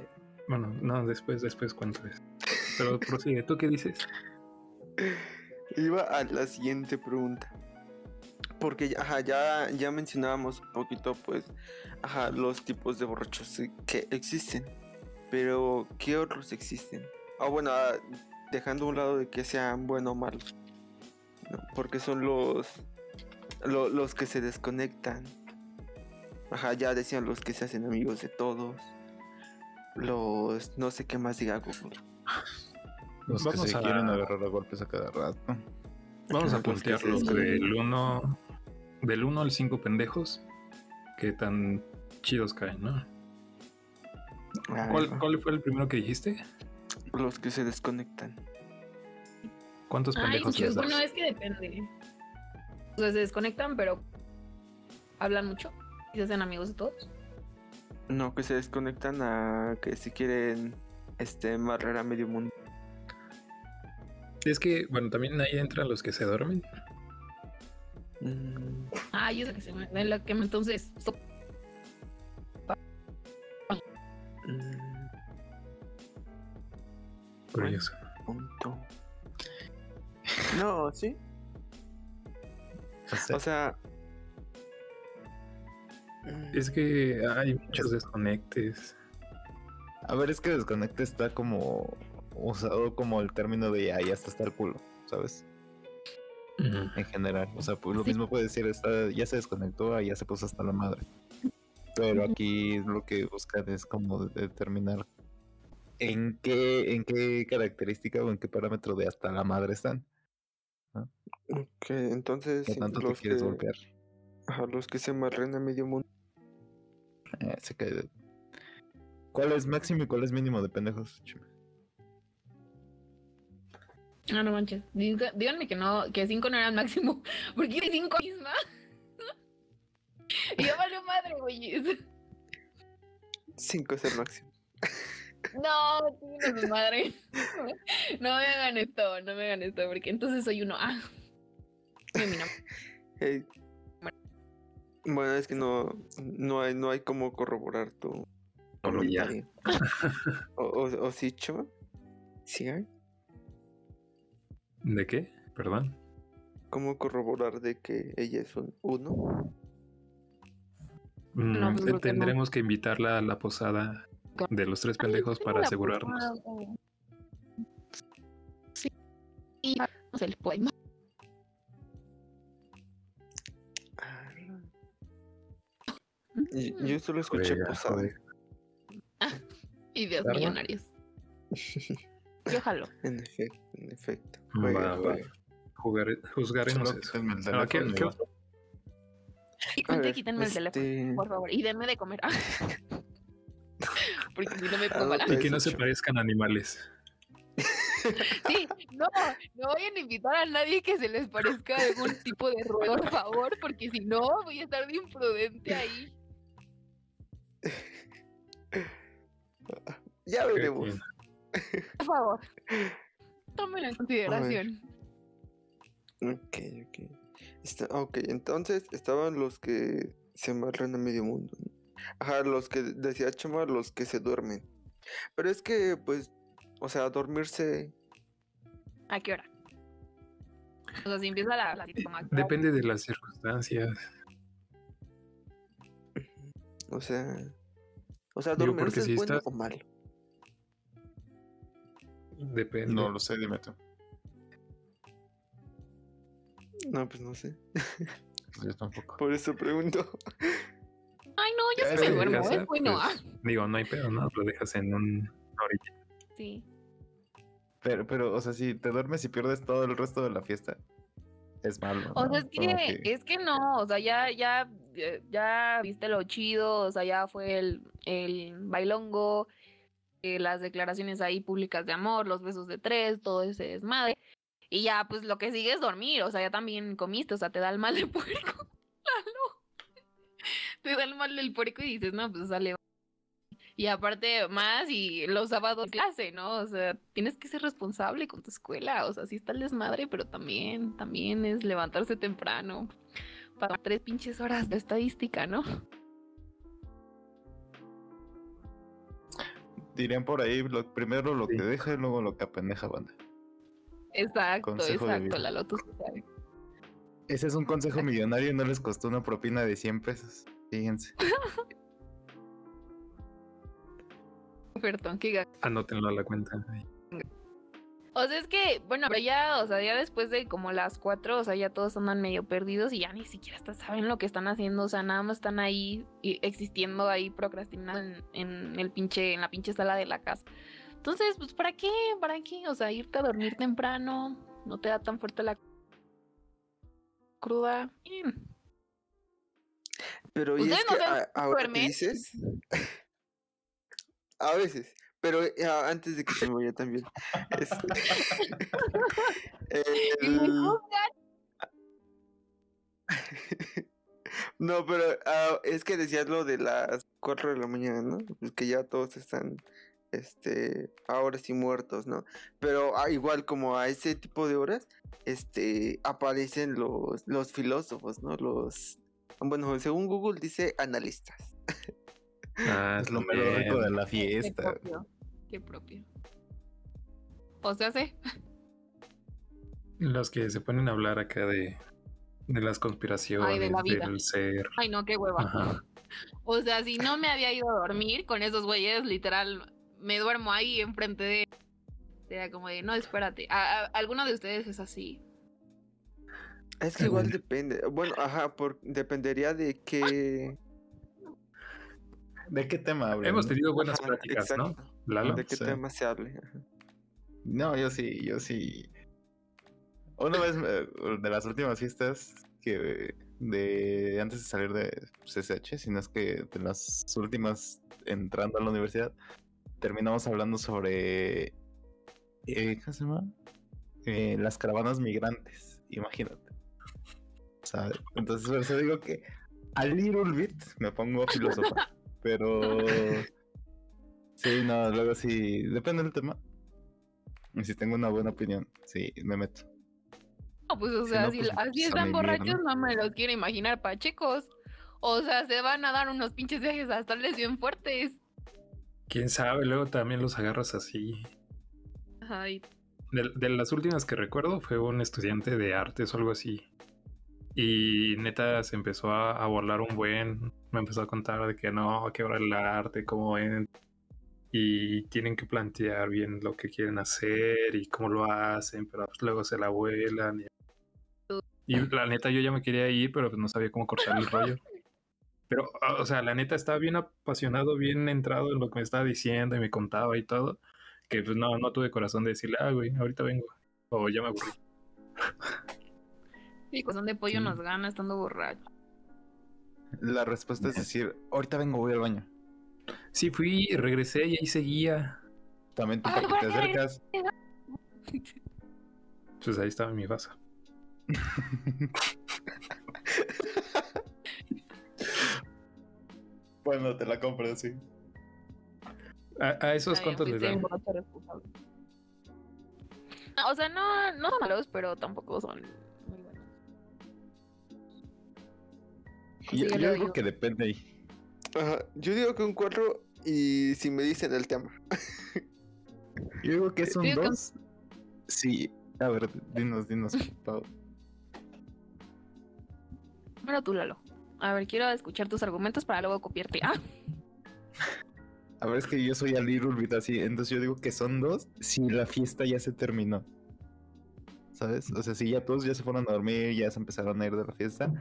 Bueno, no, después, después cuento eso. Pero prosigue, ¿tú qué dices? Iba a la siguiente pregunta. Porque ya- ajá, ya, ya mencionábamos un poquito, pues, ajá, los tipos de borrachos que existen. Pero, ¿qué otros existen? Ah, bueno, ah, dejando a un lado de que sean buenos o malos. ¿no? Porque son los, lo- los que se desconectan. Ajá, ya decían los que se hacen amigos de todos. Los, no sé qué más diga Google. Los que Vamos se a- quieren agarrar a golpes a cada rato. Vamos a Los que puntearlos se- del 1 del 1 al 5 pendejos. Que tan chidos caen, ¿no? ¿Cuál, fue el primero que dijiste? Los que se desconectan. ¿Cuántos Ay, pendejos chicos, les das? bueno, es que depende. O sea, se desconectan, pero hablan mucho y se hacen amigos de todos. No, que se desconectan a que si quieren este barrer a medio mundo. Es que, bueno, también ahí entran los que se duermen. Mm, Ah, yo sé que se me. de la que me- entonces. so- mm, Curioso. punto. No, sí. O sea, O sea. Es que hay muchos desconectes. a ver, es que desconecte está como usado como el término de ya, ya está hasta el culo, ¿sabes? En general. O sea, pues lo Sí. mismo puede decir, está, ya se desconectó, ah, ya se puso hasta la madre. Pero aquí lo que buscan es como de- determinar en qué, en qué característica o en qué parámetro de hasta la madre están. Ok, entonces ¿Qué tanto te los, quieres que, golpear? ajá, los que se barren a medio mundo. Eh, se cae de- ¿Cuál es máximo y cuál es mínimo de pendejos? Chime? Ah, no manches. Díganme que no, que cinco no era el máximo. *laughs* Porque hice cinco misma. *laughs* y ya valió madre, güey. Cinco es el máximo. No, a su madre. *laughs* No me hagan esto, no me hagan esto, porque entonces soy uno. Ah. Soy mi nombre. Ey. Bueno, es que no, no hay, no hay como corroborar tu comentario. *laughs* o, o, o sí, Chava? ¿Sí hay? ¿De qué? Perdón. ¿Cómo corroborar de que ella es un uno? Mm, No, pues, que no. tendremos que invitarla a la posada de los tres pendejos Ay, para asegurarnos. posada. Sí. Y sé, el poema. Yo solo escuché Juega, posada. juega. *laughs* Ideas millonarias. Yo jalo. *laughs* En efecto, en efecto. Va, Juega, va. juega. Solo eso. quítenme el Ah, ¿qué- teléfono y qué va. ver, quítenme el teléfono, este, por favor. Y denme de comer. *laughs* Porque si no me Ah, pongo mala. ok. Y que no se parezcan animales. Sí, no, no vayan a invitar a nadie que se les parezca algún tipo de roedor, por favor, porque si no, voy a estar de imprudente ahí. *laughs* Ya veremos. *laughs* Por favor. Tómenlo en consideración. Ok, ok. Está, ok, entonces estaban los que se amarran a medio mundo. ¿no? Ajá, los que decía Chema, los que se duermen. Pero es que, pues, o sea, dormirse. ¿A qué hora? O sea, si empieza la, la como- Depende de las circunstancias. O sea. O sea, Digo, dormirse porque es si bueno o malo. Depende. No lo sé, dime tú. No, pues no sé. Yo tampoco. Por eso pregunto. Ay, no, yo Ya sí me que duermo, casa, es bueno. pues, ah, Digo, no hay pedo, ¿no? Lo dejas en un orilla. Sí. Pero, pero, o sea, si te duermes y pierdes todo el resto de la fiesta, es malo. O sea, es Como que, es que no, o sea, ya, ya, ya viste lo chido, o sea, ya fue el, el bailongo, eh, las declaraciones ahí públicas de amor, los besos de tres, todo ese desmadre. Y ya, pues lo que sigue es dormir, o sea, ya también comiste, o sea, te da el mal de *laughs* puerco. Te da el mal del puerco y dices, no, pues sale. Y aparte, más y los sábados clase, ¿no? O sea, tienes que ser responsable con tu escuela. O sea, sí está el desmadre, pero también, también es levantarse temprano. Para tres pinches horas de estadística, ¿no? Dirían por ahí, lo, primero lo Sí. que deja y luego lo que apendeja banda. Exacto, Consejo exacto, sí sabes. Ese es un consejo millonario y no les costó una propina de 100 pesos. Fíjense. *laughs* Perdón, qué. Anótenlo a la cuenta. O sea, es que, bueno, pero ya, o sea, ya después de como las cuatro, o sea, ya todos andan medio perdidos y ya ni siquiera hasta saben lo que están haciendo, o sea, nada más están ahí existiendo ahí procrastinando en, en el pinche, en la pinche sala de la casa. Entonces, pues, ¿para qué? ¿Para qué? O sea, irte a dormir temprano, no te da tan fuerte la cruda. Bien. Pero y es ¿Ustedes no que a- ahora dices. *laughs* a veces. Pero eh, ah, antes de que se me vaya también. *laughs* este, *laughs* el-. *laughs* No, pero ah, es que decías lo de las 4 de la mañana, ¿no? Pues que ya todos están, este, ahora sí muertos, ¿no? Pero ah, igual como a ese tipo de horas, este, aparecen los, los filósofos, ¿no? Los, bueno, según Google dice analistas. Ah, Es lo mero también. rico de la Qué fiesta. propio. Qué propio. O sea, sí. Los que se ponen a hablar acá de, de las conspiraciones, la vida. del ser. Ay, no, qué hueva. Ajá. O sea, si no me había ido a dormir con esos güeyes, literal, me duermo ahí enfrente de. Era como de, no, espérate. ¿A- a- ¿Alguno de ustedes es así? Es que igual depende. Bueno, ajá, por, dependería de qué. ¿De qué tema hablan? Hemos tenido buenas ajá, pláticas, ¿no? Lalo. De qué Sí. tema se hable. ajá. No, yo sí, yo sí. Una vez eh, de las últimas fiestas que de antes de salir de CSH, si no es que de las últimas entrando a la universidad, terminamos hablando sobre eh, ¿cómo se llama? Eh, las caravanas migrantes, imagínate. O sea, entonces por eso digo que a little bit me pongo filósofa, pero sí, no, luego sí, depende del tema. Y si tengo una buena opinión, sí, me meto. No, pues, o Si sea, no, si pues, así pues, a están vivir, borrachos, ¿no? no me los quiero imaginar pachecos. O sea, se van a dar unos pinches viajes a estarles bien fuertes. Quién sabe, luego también los agarras así. Ay, de, de las últimas que recuerdo fue un estudiante de artes o algo así. Y neta se empezó a, a un buen. Me empezó a contar de que no, que ahora el arte, cómo ven. Y tienen que plantear bien lo que quieren hacer y cómo lo hacen, pero pues luego se la vuelan. Y, y la neta yo ya me quería ir, pero pues no sabía cómo cortar el rollo. Pero, o sea, la neta estaba bien apasionado, bien entrado en lo que me estaba diciendo y me contaba y todo. Que pues no, no tuve corazón de decirle, ah, güey, ahorita vengo. O ya me aburrí. Sí, corazón de pollo Sí. nos gana estando borracho. La respuesta es decir, ahorita vengo, voy al baño. Sí, fui, regresé y ahí seguía. También tú Ay, porque te acercas. Pues ahí estaba mi vaso. *laughs* bueno, te la compro, sí. ¿A, a esos cuántos les dan? Ah, O sea, no, no son malos, pero tampoco son Yo, Sí, yo digo que depende ahí. Ajá, yo digo que un 4 y si me dicen el tema. Yo digo que son que- dos. Sí. A ver, dinos, dinos, Pau. Pero tú, Lalo. A ver, quiero escuchar tus argumentos para luego copiarte. Ah, A ver, es que yo soy a Little Bit así, entonces yo digo que son dos si la fiesta ya se terminó. ¿Sabes? O sea, si ya todos ya se fueron a dormir, ya se empezaron a ir de la fiesta.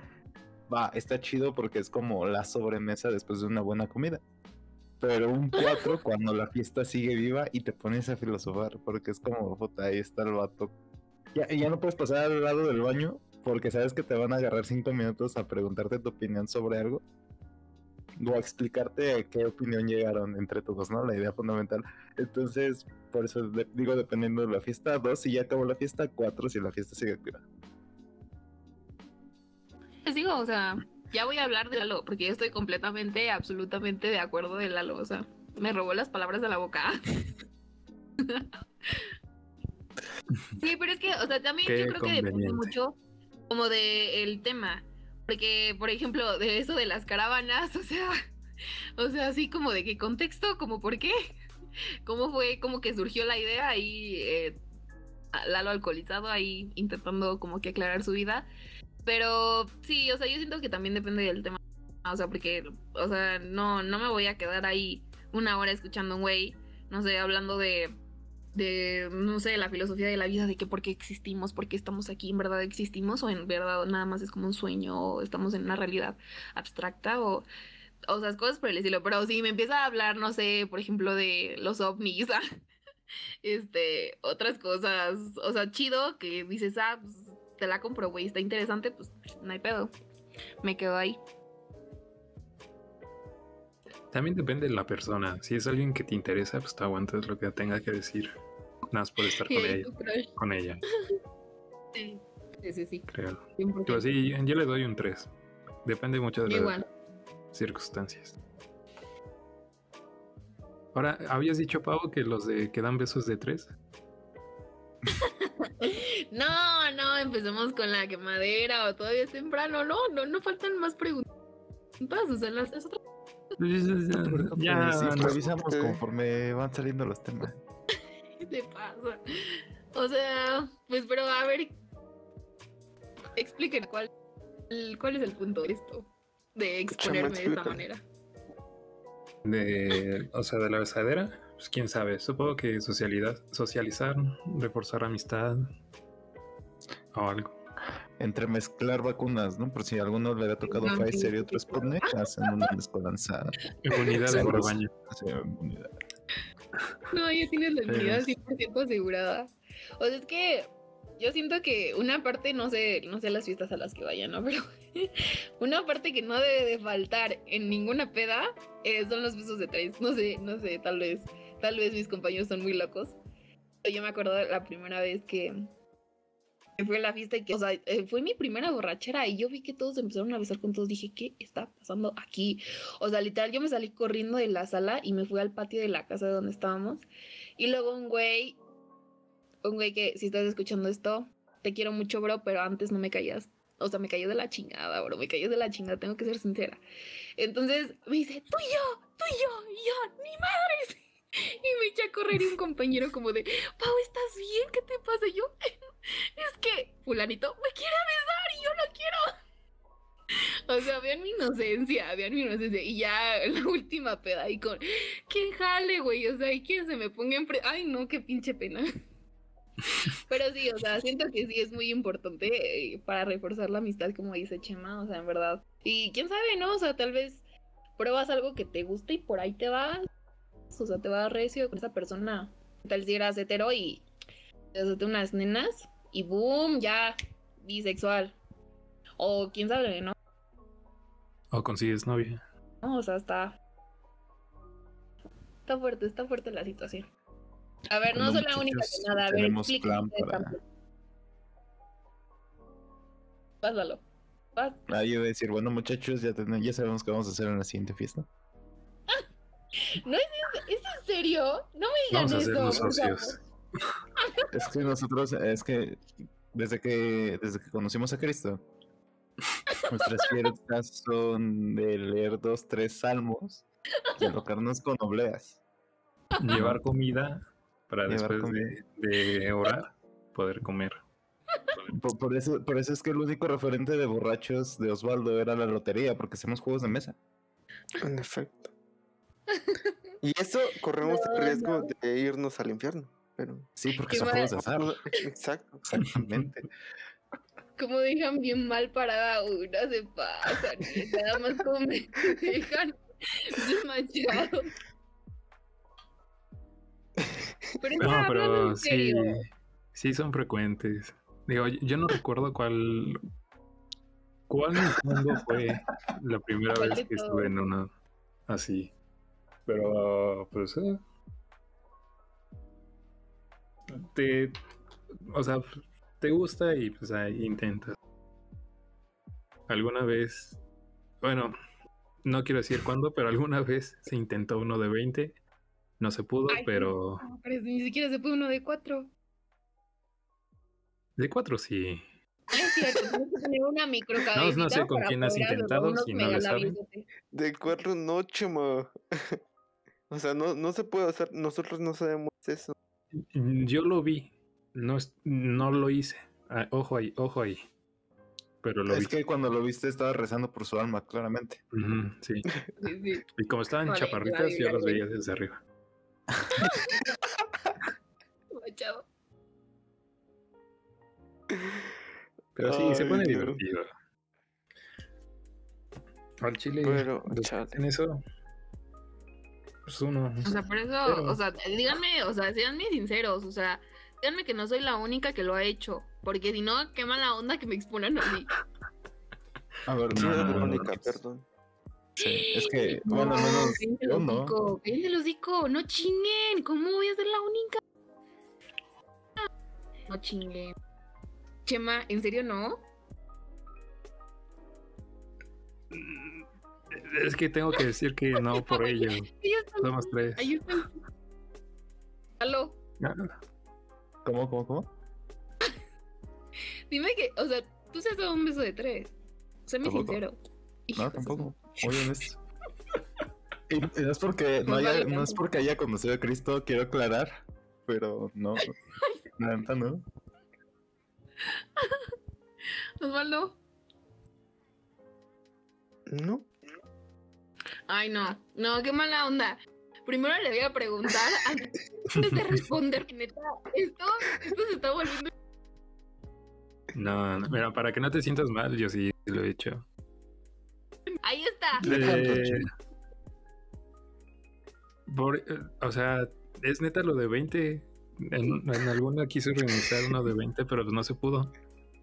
Va, está chido porque es como la sobremesa después de una buena comida. Pero un cuatro *laughs* cuando la fiesta sigue viva y te pones a filosofar, porque es como, puta, ahí está el vato. Ya, ya no puedes pasar al lado del baño porque sabes que te van a agarrar cinco minutos a preguntarte tu opinión sobre algo o a explicarte a qué opinión llegaron entre todos, ¿no? La idea fundamental. Entonces, por eso de- digo, dependiendo de la fiesta, dos si ya acabó la fiesta, cuatro si la fiesta sigue activa. Les digo, o sea, ya voy a hablar de Lalo, porque yo estoy completamente, absolutamente de acuerdo de Lalo. O sea, me robó las palabras de la boca. *laughs* sí, pero es que, o sea, también Qué yo creo que depende mucho como de el tema. Porque, por ejemplo, de eso de las caravanas, *laughs* o sea, o sea, así como de qué contexto, como por qué, cómo fue, como que surgió la idea y eh, Lalo alcoholizado ahí intentando como que aclarar su vida. Pero sí, o sea, yo siento que también depende del tema. O sea, porque, o sea, no, no me voy a quedar ahí una hora escuchando a un güey, no sé, hablando de, de, no sé, la filosofía de la vida, de que por qué existimos, por qué estamos aquí, en verdad existimos, o en verdad nada más es como un sueño, o estamos en una realidad abstracta, o, o sea, cosas por el estilo. Pero si me empieza a hablar, no sé, por ejemplo, de los ovnis, *laughs* este, otras cosas, o sea, chido, que dices, ah, pues, te la compro, güey, está interesante, pues no hay pedo. Me quedo ahí. También depende de la persona. Si es alguien que te interesa, pues te aguantas lo que tenga que decir. Nada más por estar con *laughs* ella. Con ella, Sí, sí, sí, creo. 100%. Yo le doy un 3. Depende mucho de las circunstancias. Ahora, ¿habías dicho, Pau, que los de que dan besos de 3? *laughs* No, no, empecemos con la quemadera o todavía es temprano. No, no, no faltan más preguntas. O sea, las, es otra- Ya, sí, ok. conforme van saliendo los temas. *laughs* ¿Qué te pasa? O sea, pues, pero a ver, expliquen cuál, el- cuál es el punto de esto, de exponerme de esta manera. de, o sea, de la besadera, pues quién sabe. Supongo que socialidad, socializar, reforzar amistad o algo. Entremezclar vacunas, ¿no? Por si a alguno le ha tocado sí, Pfizer y otro. Sputnik, hacen una mezcolanza. Unidad de rebaño. inmunidad. No, ya tienes la inmunidad es- 100% asegurada. O sea, es que yo siento que una parte, no sé, no sé las fiestas a las que vayan, ¿no? *laughs* Pero una parte que no debe de faltar en ninguna peda eh, son los besos de tres. No sé, no sé, tal vez, tal vez mis compañeros son muy locos. Yo me acuerdo de la primera vez que, fue la fiesta y que, o sea, eh, fue mi primera borrachera y yo vi que todos empezaron a besar con todos. Dije, ¿qué está pasando aquí? O sea, literal, yo me salí corriendo de la sala y me fui al patio de la casa de donde estábamos. Y luego un güey, un güey que si estás escuchando esto, te quiero mucho, bro, pero antes no me callas. O sea, me cayó de la chingada, bro, me cayó de la chingada, tengo que ser sincera. Entonces me dice, tú y yo, tú y yo, yo, ni madres. *laughs* Y me eché a correr y un compañero como de, Pau, ¿estás bien? ¿Qué te pasa? Yo, *laughs* es que fulanito me quiere besar y yo no quiero. *laughs* O sea, vean mi inocencia, vean mi inocencia. Y ya la última peda ahí con, ¿quién jale, güey? O sea, ¿y quién se me ponga en... pre- Ay, no, qué pinche pena. Pero sí, o sea, siento que sí es muy importante eh, para reforzar la amistad, como dice Chema, o sea, en verdad. Y quién sabe, ¿no? O sea, tal vez pruebas algo que te gusta y por ahí te vas. O sea, te vas recio con esa persona. Tal si eras hetero y te haces unas nenas y boom, ya, bisexual. O quién sabe, ¿no? O consigues novia. No, o sea, está. Está fuerte, está fuerte la situación. A ver, no soy la única que nada. A ver, tenemos explíquenme plan ustedes para-. Pásalo. Pás- Ah, yo iba a decir, bueno muchachos, ya, ten- ya sabemos qué vamos a hacer en la siguiente fiesta. ¿No es, en- ¿Es en serio? No me digan Vamos a ser eso. los socios. *laughs* Es que nosotros, es que desde que desde que conocimos a Cristo, nuestras fiestas son de leer dos, tres salmos y alocarnos con obleas. Llevar comida para Llevar después de, de orar poder comer. Por, por eso, por eso es que el único referente de borrachos de Osvaldo era la lotería, porque hacemos juegos de mesa. En efecto. Y eso corremos No, el riesgo de irnos al infierno. Pero. Sí, porque son mal. juegos de azar. *laughs* Exacto. Exactamente. Como dejan bien mal parada una, se pasan. Nada más como me *laughs* dejan desmayado. Pero No, pero sí, sí son frecuentes. Digo, yo- no recuerdo cuál cuál fue la primera ¿Cuál vez que estuve en una así. Pero pues eh, te o sea, te gusta y pues ahí intentas. Alguna vez, bueno, no quiero decir cuándo, pero alguna vez se intentó uno de 20, no se pudo, Ay, pero no, pero ni siquiera se puede uno de cuatro. de 4 sí. No es cierto, tienes que tener una micro No, no sé con quién has intentado, si no le saben. De cuatro no, chema. O sea, no, no se puede hacer. Nosotros no sabemos eso. Yo lo vi, no, no lo hice. Ah, ojo ahí, ojo ahí. Pero lo Es vi. que cuando lo viste estaba rezando por su alma, claramente. Sí. *laughs* Sí, sí. Y como estaban Vale, chaparritas, yo Biblia, los veía desde arriba. *laughs* Pero sí, se Ay, pone no. divertido. Al chile, Pero, en eso, pues uno. O sea, por eso, Pero- o sea, díganme, o sea, seanme sinceros, o sea, díganme que no soy la única que lo ha hecho, porque si no, qué mala onda que me exponen a mí. A ver, no, no, no, Verónica, no. perdón. Sí, es que, bueno, al menos yo no. cállense el hocico, no chinguen, ¿cómo voy a ser la única? No chinguen. Chema, ¿en serio no? Es que tengo que decir que no por ello. Somos tres. Aló, Ah, ¿Cómo, cómo, cómo? dime que, o sea, tú se has dado un beso de tres. Sé muy Tampoco. sincero. No, tampoco. Muy honesto. Y y no es porque *laughs* no, haya, no es porque haya conocido a Cristo, quiero aclarar, pero no, la neta no. *laughs* Osvaldo. No. Ay, no, no, qué mala onda. Primero le voy a preguntar *laughs* antes de responder. Neta, esto, esto se está volviendo. No, no, mira, para que no te sientas mal, yo sí lo he hecho. Ahí está. Eh, por- eh, o sea, es neta lo de 20. En, en alguna quise reiniciar uno de 20, pero pues no se pudo.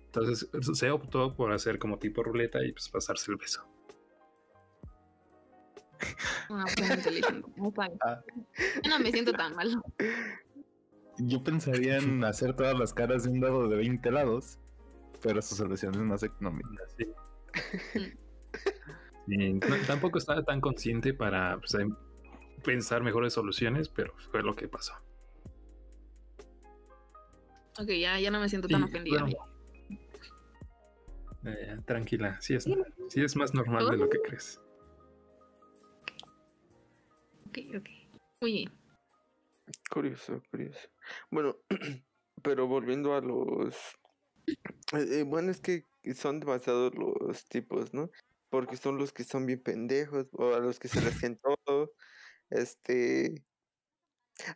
Entonces se optó por hacer como tipo ruleta y pues pasarse el beso. Ah, pues, *laughs* fine. Ah. Yo no me siento tan mal. Yo pensaría en *laughs* hacer todas las caras de un dado de 20 lados, pero su solución es más económica. Sí, no- tampoco estaba tan consciente para pues, em- pensar mejores soluciones, pero fue lo que pasó. Ok, ya, ya no me siento tan Y, ofendida. bueno, eh, tranquila, sí es, sí es más normal de lo que crees. Ok, ok. Muy bien. Curioso, curioso. Bueno, *clears throat* pero volviendo a los... eh, eh, bueno, es que son demasiados los tipos, ¿no? Porque son los que son bien pendejos, o a los que se les hacen todo, este...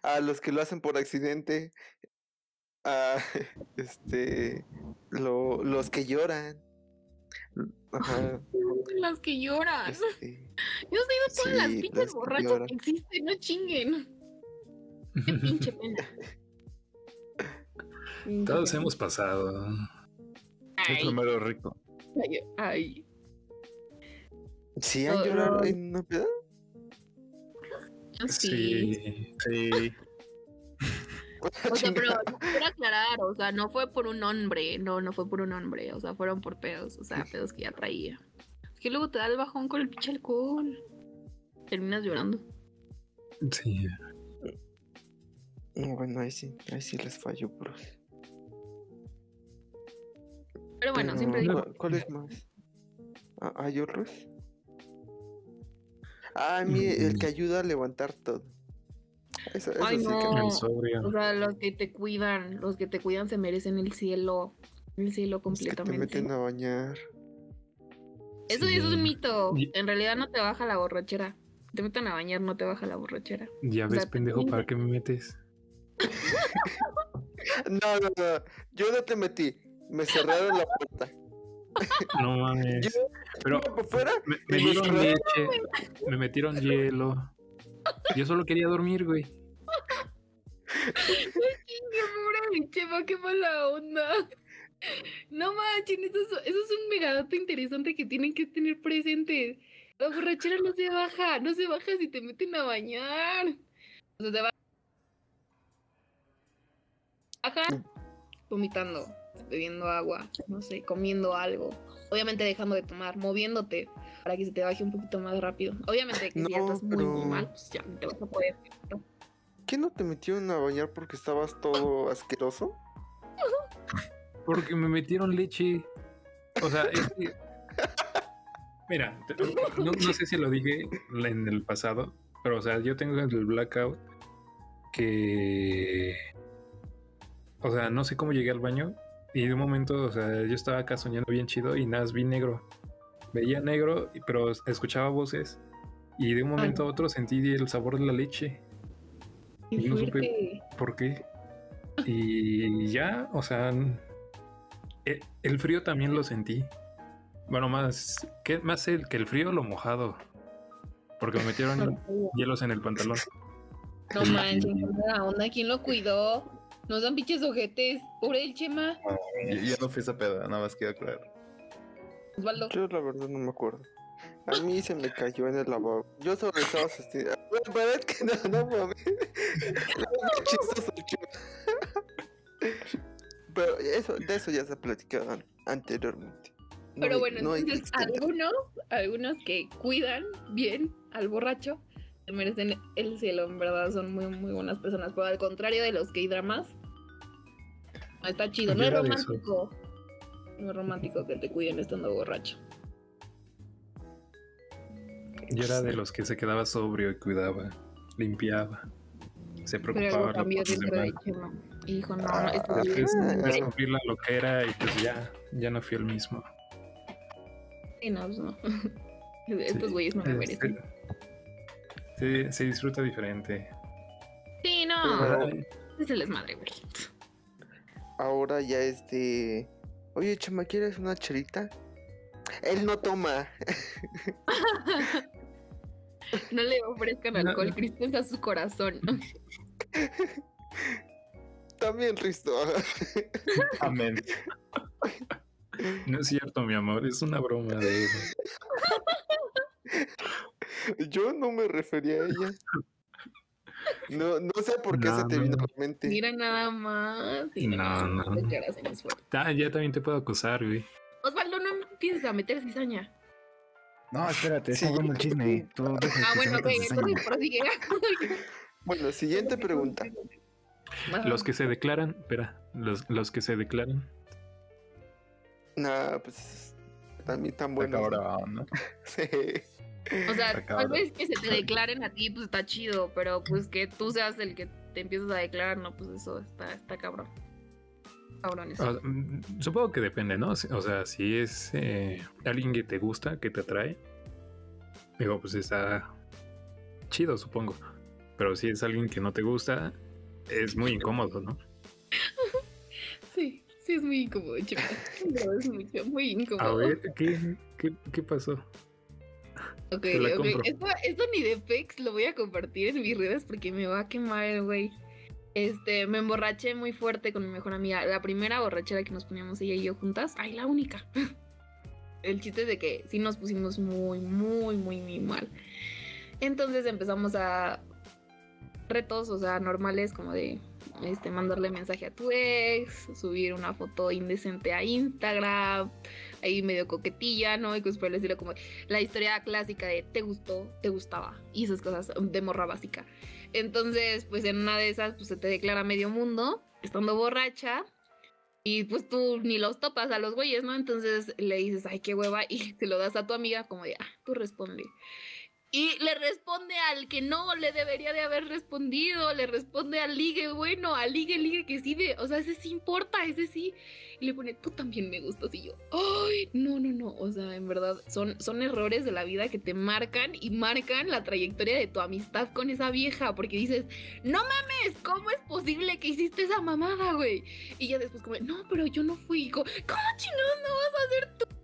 A los que lo hacen por accidente, a *laughs* este... Lo, los que lloran. Ajá, Las que lloran. este... Yo he todas las sí, pinches las borrachas que existen, no chinguen. Qué pinche *laughs* pena. Pinche Todos hemos pasado. Ay, primero rico. ay, ay. ¿Sí han No, llorado no. en sí. Sí. Sí. O sea, *laughs* pero no quiero aclarar, o sea, no fue por un hombre, no, no fue por un hombre, o sea, fueron por pedos, o sea, pedos que ya traía. Es que luego te da el bajón con el pinche alcohol. Terminas llorando. Sí. No, bueno, ahí sí, ahí sí les fallo, bros. Pero bueno, Pero, siempre digo, ¿cuál, cuál es más? Ah, ¿Hay otros? Ah, a mí, el que Mm. ayuda a levantar todo. Eso, eso Ay, sí no. o sea, los que te cuidan, los que te cuidan se merecen el cielo, el cielo es que te completamente. meten a bañar. Eso, Sí. eso es un mito. En realidad no te baja la borrachera. Te meten a bañar, no te baja la borrachera. Ya o ves, sea, pendejo. ¿para qué me metes? *laughs* No, no, no. Yo no te metí. Me cerraron la puerta. No mames. *laughs* Pero por fuera. me, me me leche, me metieron hielo. Yo solo quería dormir, güey. Qué mala onda. No manchen, eso es, eso es un megadato interesante que tienen que tener presente. La borrachera no se baja, no se baja si te meten a bañar. O sea, vomitando, bebiendo agua, no sé, comiendo algo. Obviamente dejando de tomar, moviéndote para que se te baje un poquito más rápido. Obviamente que si ya estás muy, muy pero- mal, pues ya no te vas a poder. ¿Qué no te metieron a bañar porque estabas todo asqueroso? *laughs* Porque me metieron leche. O sea, es que- *laughs* Mira, no sé si lo dije en el pasado, pero o sea, yo tengo el blackout que... O sea, no sé cómo llegué al baño y de un momento, o sea, yo estaba acá soñando bien chido y nada, vi negro. Veía negro, pero escuchaba voces y de un momento a otro sentí el sabor de la leche. Qué Y no supe-. ¿Por qué? Y ya, o sea, e- el frío también lo sentí. Bueno, más, que más el que el frío lo mojado. Porque me metieron *laughs* hielos en el pantalón. No manches, qué ¿quién lo cuidó? Nos dan pinches ojetes. Pobre el Chema. Yo, yo no fui esa peda, nada más quiero aclarar. Osvaldo. Yo la verdad no me acuerdo. A mí se me cayó en el lavabo. Yo solo estaba. Bueno, pero es que no, no mames. *laughs* Pero eso, de eso ya se platicaban anteriormente. No Pero hay- bueno, no entonces algunos, algunos que cuidan bien al borracho merecen el cielo, en verdad, son muy, muy buenas personas. Pero al contrario de los que hay dramas, no está chido, no es de romántico. No es romántico que te cuiden estando borracho. Yo era de los que se quedaba sobrio y cuidaba, limpiaba, se preocupaba por los de demás. Chema. Hijo, no, no, Ah, a cumplir la loquera y pues ya, ya no fui el mismo. sí, no, pues no. *laughs* Estos Sí, güeyes no me este, merecen. Se, se disfruta diferente. Sí, no. Pero- Es el desmadre, güey. Ahora ya este. Oye, chama, ¿quieres una chelita? Él no toma. *laughs* No le ofrezcan No. alcohol, Cristo es a su corazón. También Risto. Amén. No es cierto, mi amor, es una broma de eso. *laughs* Yo no me refería a ella. No, no sé por qué se No, te vino no. a la mente. Mira nada más. Sí, No, no. en eso. Ah, ya también te puedo acusar, güey. Osvaldo, no empieces a meter cizaña. No, espérate, Sí. está bueno el chisme. Tú deja Ah, bueno, ok, prosigue. *laughs* Bueno, siguiente pregunta. Los que se declaran, espera, los, los que se declaran, Nah, pues a mí tan bueno. cabrón, ¿no? *laughs* Sí. O sea, tal cabrón. vez que se te declaren a ti, pues está chido, pero pues que tú seas el que te empiezas a declarar, no, pues eso está, está cabrón. Cabrones. O- mm, supongo que depende, ¿no? O sea, si es eh, alguien que te gusta, que te atrae, digo, pues está chido, supongo. Pero si es alguien que no te gusta, es muy incómodo, ¿no? *laughs* Sí, sí es muy incómodo, chico. No, *laughs* es mucho, muy incómodo. A ver, ¿qué, qué, qué pasó? Ok, ok. Esto, esto ni de pex lo voy a compartir en mis redes porque me va a quemar el güey. Este, me emborraché muy fuerte con mi mejor amiga. La primera borrachera que nos poníamos ella y yo juntas. Ay, la única. *laughs* El chiste es de que sí nos pusimos muy, muy, muy, muy mal. Entonces empezamos a retos, o sea, normales como de este, mandarle mensaje a tu ex, subir una foto indecente a Instagram, ahí medio coquetilla, ¿no? Y pues por decirlo como la historia clásica de te gustó, te gustaba y esas cosas de morra básica. Entonces, pues en una de esas, pues se te declara medio mundo, estando borracha. Y pues tú ni los topas a los güeyes, ¿no? Entonces le dices, ay, qué hueva, *laughs* y te lo das a tu amiga como de, ah, tú responde. Y le responde al que no le debería de haber respondido, le responde al ligue bueno, al ligue, ligue que sí, de, o sea, ese sí importa, ese sí. Y le pone, tú también me gustas. Y yo, ay, no, no, no. O sea, en verdad, son, son errores de la vida que te marcan y marcan la trayectoria de tu amistad con esa vieja. Porque dices, no mames, ¿cómo es posible que hiciste esa mamada, güey? Y ya después como, no, pero yo no fui. Y como, ¿Cómo chingados no vas a hacer tú?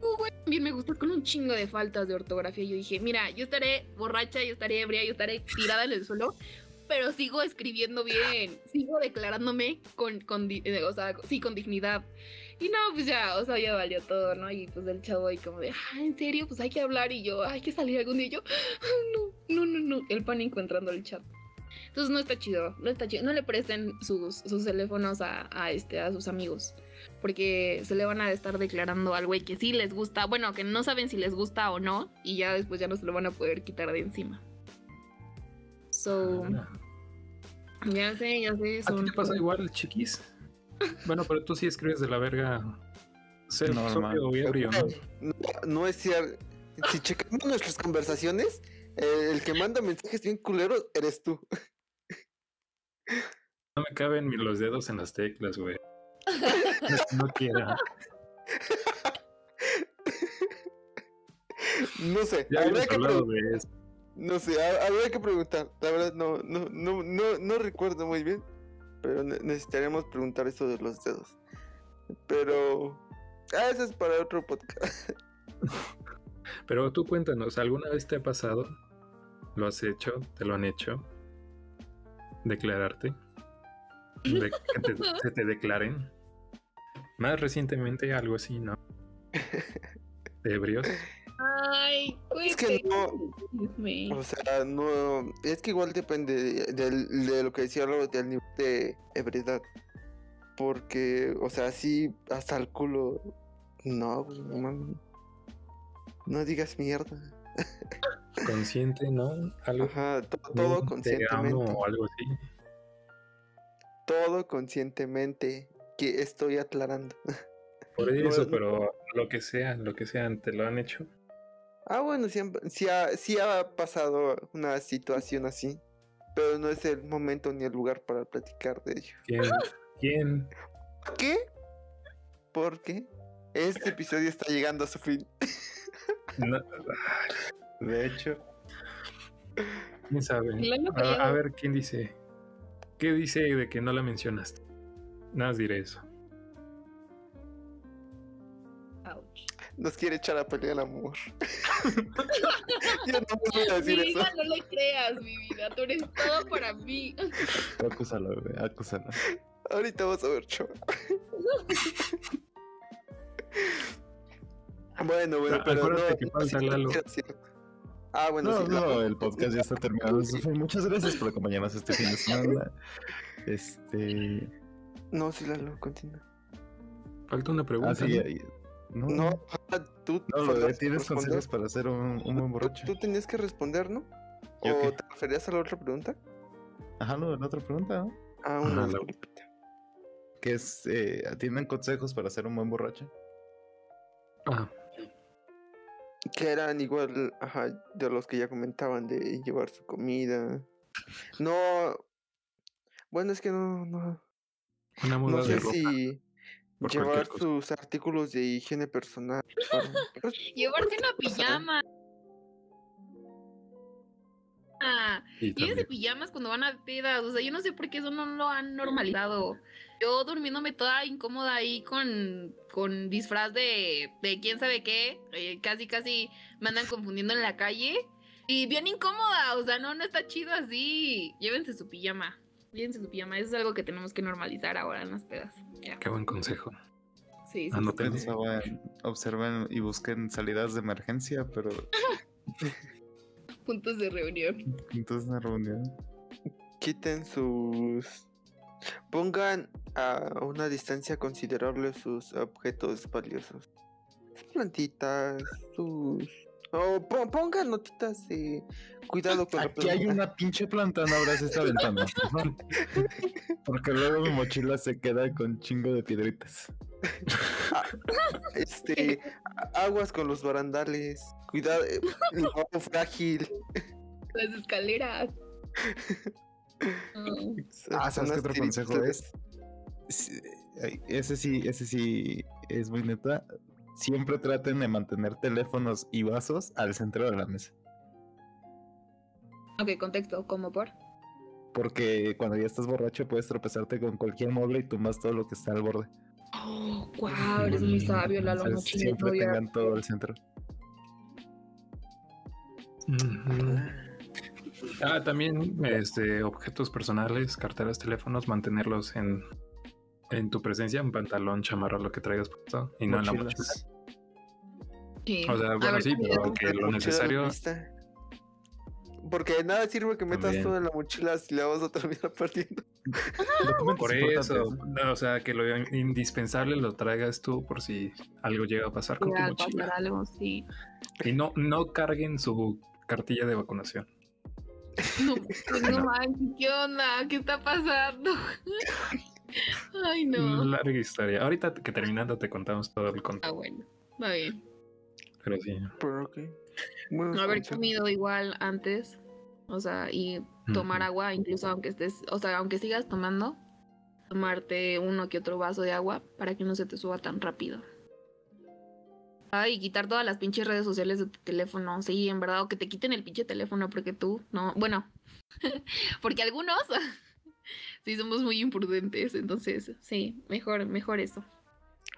Tú, güey, También me gustó con un chingo de faltas de ortografía. Yo dije, mira, yo estaré borracha, yo estaré ebria, yo estaré tirada en el suelo, pero sigo escribiendo bien, sigo declarándome con, con eh, o sea, sí, con dignidad. Y no, pues ya, o sea, ya valió todo, ¿no? Y pues el chavo ahí como de, ah, ¿en serio? Pues hay que hablar y yo, hay que salir algún día. Y yo, "Ah, no, no, no, no. El pánico entrando al chat. Entonces no está chido, no está chido. No le presten sus, sus teléfonos a, a, este, a sus amigos. Porque se le van a estar declarando al güey que sí les gusta. Bueno, que no saben si les gusta o no. Y ya después ya no se lo van a poder quitar de encima. So, ya sé, ya sé. ¿A ti te pasa igual, chiquis? Bueno, pero tú sí escribes de la verga. Ser Normal. sobrio o ebrio, ¿no? No, no es cierto. Si checamos nuestras conversaciones, eh, el que manda mensajes bien culeros eres tú. No me caben ni los dedos en las teclas, güey. No, quiera. No sé, Ya habría que, hablado pregun- de eso. no sé, ha- habría que preguntar. La verdad no, no, no, no, no recuerdo muy bien, pero ne- necesitaríamos preguntar eso de los dedos. Pero ah, eso es para otro podcast. *laughs* Pero tú cuéntanos, ¿alguna vez te ha pasado? ¿Lo has hecho? ¿Te lo han hecho? ¿Declararte? De que te- se te declaren. Más recientemente algo así, ¿no? *laughs* Ebrios. Ay, Es que no, o sea, no, es que igual depende de, lo que decía Lalo, del nivel de ebriedad. Porque, o sea, sí, hasta el culo. No, no mames. No digas mierda. Consciente, ¿no? Algo. Ajá, todo Te conscientemente. amo o algo así. Todo conscientemente que estoy aclarando. *laughs* Por No, eso, no. pero lo que sea, lo que sea, ¿te lo han hecho? Ah, bueno, sí, ha, sí ha pasado una situación así. Pero no es el momento ni el lugar para platicar de ello. ¿Quién? *laughs* ¿Quién? ¿Qué? Porque este episodio está llegando a su fin. *laughs* No, De hecho, ¿Quién sabe? A ver, ¿quién dice? ¿Qué dice de que no la mencionaste? Nada más diré eso. Ouch. Nos quiere echar a pelear el amor. *laughs* Yo no les voy a decir Mi eso. vida, no le creas, mi vida. Tú eres todo para mí. acúsalo, güey, acúsalo. Ahorita vas a ver, chaval. *laughs* Bueno, bueno, Ah, pero no, que no, falta sí, Lalo. era cierto. Ah, bueno, No, sí, no, el podcast ya está terminado. Muchas gracias por acompañarnos este fin de semana. Este. No, sí, Lalo, continúa. Falta una pregunta. Ah, sí, ¿no? ahí- no, No, ah, tú no, lo de faltas tienes consejos para ser un, un buen borracho. Tú tenías que responder, ¿no? ¿Yo ¿O qué? te referías a la otra pregunta? Ajá, no, la otra pregunta, ¿no? Ah, Ajá, una la- disculpita. Que es, eh, ¿tienen consejos para ser un buen borracho? Ah, Que eran igual, ajá, de los que ya comentaban de llevar su comida. No. Bueno, es que no, no. Una muda No de sé ropa. si por llevar sus artículos de higiene personal. *laughs* Llevarse una pijama. Ah, Y llévense también. pijamas cuando van a pedas. O sea, yo no sé por qué eso no lo han normalizado. Yo durmiéndome toda incómoda ahí con, con disfraz de, de quién sabe qué. eh, casi, casi me andan confundiendo en la calle. Y bien incómoda. O sea, no, no está chido así. Llévense su pijama. Llévense su pijama. Eso es algo que tenemos que normalizar ahora en las pedas. Qué buen consejo. Sí, sí, Anoten. Pensaban, observen y busquen salidas de emergencia, pero sí. *laughs* Puntos de reunión. entonces una reunión. quiten sus. Pongan a una distancia considerable sus objetos valiosos. Sus plantitas, sus. O po- pongan notitas de cuidado con la Aquí hay una pinche planta, no abras esta ventana. Porque luego mi mochila se queda con chingo de piedritas. Este, a- aguas con los barandales. Cuidado, eh, el barro frágil. Las escaleras. *laughs* Ah, ¿sabes qué otro consejo es? Sí, Ese sí, ese sí es muy neta. Siempre traten de mantener teléfonos y vasos al centro de la mesa. Ok, contexto, ¿cómo por? Porque cuando ya estás borracho puedes tropezarte con cualquier mueble y tumbas todo lo que está al borde. Oh, wow, eres muy sabio, Lalo. Entonces, siempre tengan todo al centro. Ah, también este, objetos personales, carteras, teléfonos, mantenerlos en, en tu presencia, un pantalón, chamarra, lo que traigas puesto y no en la mochila. Sí. O sea, bueno, ver, sí, ¿cómo pero que lo necesario. Porque de nada sirve que metas También. todo en la mochila si la vas a terminar *laughs* perdiendo. Por eso, ¿no? no, o sea, que lo indispensable lo traigas tú por si algo llega a pasar con tu mochila. algo, sí. Y no, no carguen su cartilla de vacunación. *laughs* No, pues no manches, ¿qué onda? ¿Qué está pasando? *laughs* Ay, no. Larga historia. Ahorita que terminando te contamos todo el Ah, contexto. bueno, va bien. Pero sí. Pero ok. No haber comido igual antes, o sea, y tomar agua, incluso aunque estés, o sea, aunque sigas tomando, tomarte uno que otro vaso de agua para que no se te suba tan rápido. Ay, y quitar todas las pinches redes sociales de tu teléfono, sí, en verdad, o que te quiten el pinche teléfono porque tú, no, bueno, *laughs* porque algunos *laughs* sí somos muy imprudentes, entonces, sí, mejor, mejor eso.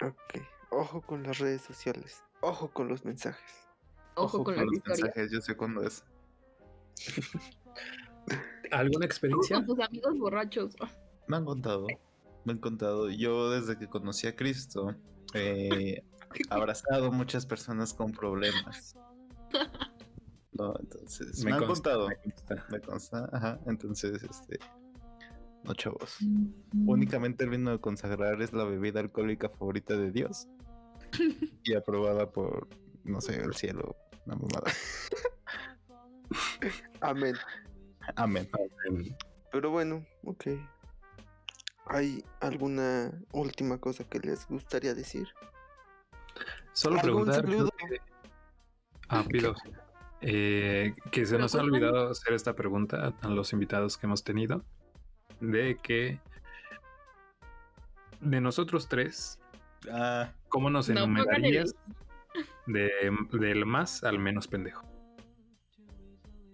Ok. Ojo con las redes sociales. Ojo con los mensajes. Ojo, con, las los historias. mensajes, yo sé cuándo es. *laughs* ¿Alguna Ojo experiencia? con tus amigos borrachos. Me han contado, me han contado. Yo desde que conocí a Cristo *laughs* he abrazado muchas personas con problemas. *laughs* No, entonces me, han consta, contado, me consta. me consta, ajá. Entonces, este, no chavos. Mm. Únicamente el vino de consagrar es la bebida alcohólica favorita de Dios *laughs* y aprobada por, no sé, el cielo, una mamada. Amén. Amén. Pero bueno, ok. ¿Hay alguna última cosa que les gustaría decir? Solo ¿Algún preguntar. que- Ah, pido. Eh, que se nos ha olvidado hacer esta pregunta a los invitados que hemos tenido. De que de nosotros tres, Ah, ¿cómo nos No enumerarías de, del más al menos pendejo?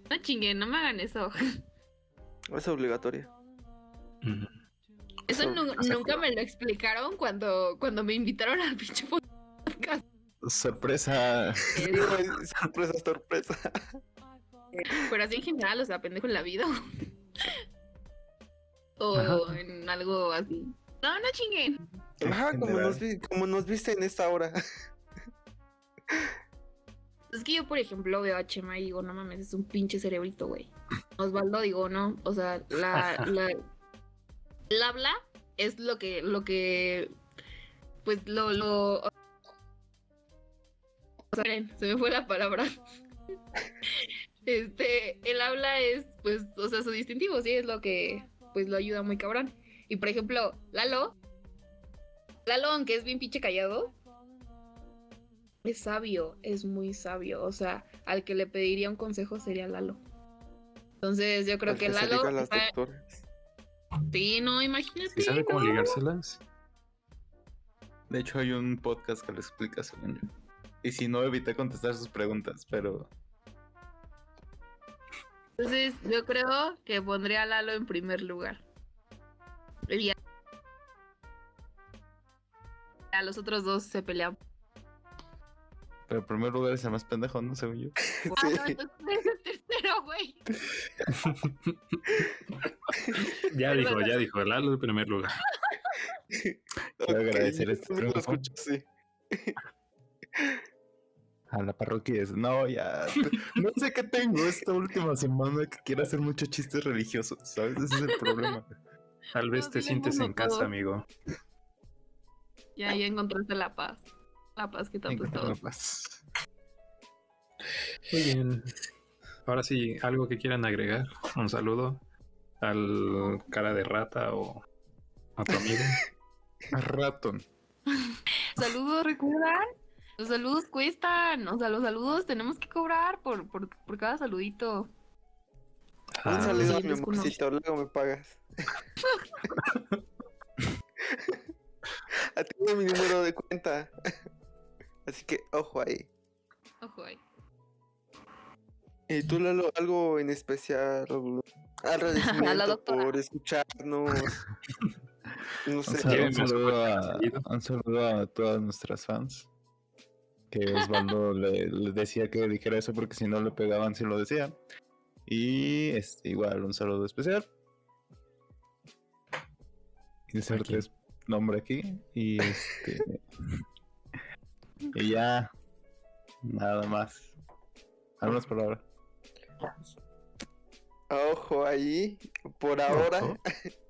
No chinguen, no me hagan eso. Es obligatoria. Ujú. Eso Eso- nu- nunca me lo explicaron cuando, cuando me invitaron al pinche podcast. sorpresa. *laughs* Sorpresa, sorpresa. Pero así en general, o sea, pendejo en la vida. O Ajá. en algo así. No, no chinguen. Ajá, como nos, vi- como nos viste en esta hora. *laughs* Es que yo, por ejemplo, veo a Chema y digo, no mames, es un pinche cerebrito, güey. *laughs* Osvaldo, digo, no. O sea, la, *laughs* la, el habla es lo que, lo que, pues lo, lo. O sea, se me fue la palabra. Este, el habla es, pues, o sea, su distintivo, sí, es lo que, pues, lo ayuda muy cabrón. Y por ejemplo, Lalo, Lalo, aunque es bien pinche callado, es sabio, es muy sabio. O sea, al que le pediría un consejo sería Lalo. Entonces yo creo Al que Lalo... liga a las está- doctoras. Sí, no, imagínate. ¿Y sabe cómo no. ligárselas? De hecho, hay un podcast que lo explica, según yo. Y si no, evité contestar sus preguntas, pero Entonces yo creo que pondría a Lalo en primer lugar. Y a, a los otros dos se pelean. pero en primer lugar es el más pendejo, ¿no? Según yo. Ah, no, entonces es el tercero, güey. *laughs* Ya Es dijo, verdad. ya dijo, Lalo en primer lugar. Quiero agradecer yo este también lo triunfo. escucho, sí. A la parroquia es. No, ya. *laughs* No sé qué tengo esta última semana que quiero hacer muchos chistes religiosos, ¿sabes? Ese es el problema. Tal vez No, te sientes en casa, todo. amigo. Ya, ya encontraste la paz. La paz que tanto Encontrar la estaba. paz. Muy bien. Ahora sí, algo que quieran agregar. Un saludo al cara de rata o a tu amigo. *laughs* A Raton. Saludos, ¿recuerdan? Los saludos cuestan. O sea, los saludos tenemos que cobrar por, por, por cada saludito. Un Ah, saludo, sí, mi amorcito, luego me pagas. *laughs* A ti mi número de cuenta. Así que ojo ahí. Ojo ahí. ¿Y tú, Lalo, algo en especial? *laughs* Agradecimiento doctora. por escucharnos. No Un sé. saludo, Llévenme un a saludo a, un saludo a todas nuestras fans. Que Osvaldo le, le decía que dijera eso porque si no le pegaban si lo decía. Y este, igual un saludo especial. Inserte Aquí. nombre aquí. Y este. *laughs* y ya. Nada más. Al menos por ahora. Ojo ahí. Por ahora. Ojo. *laughs*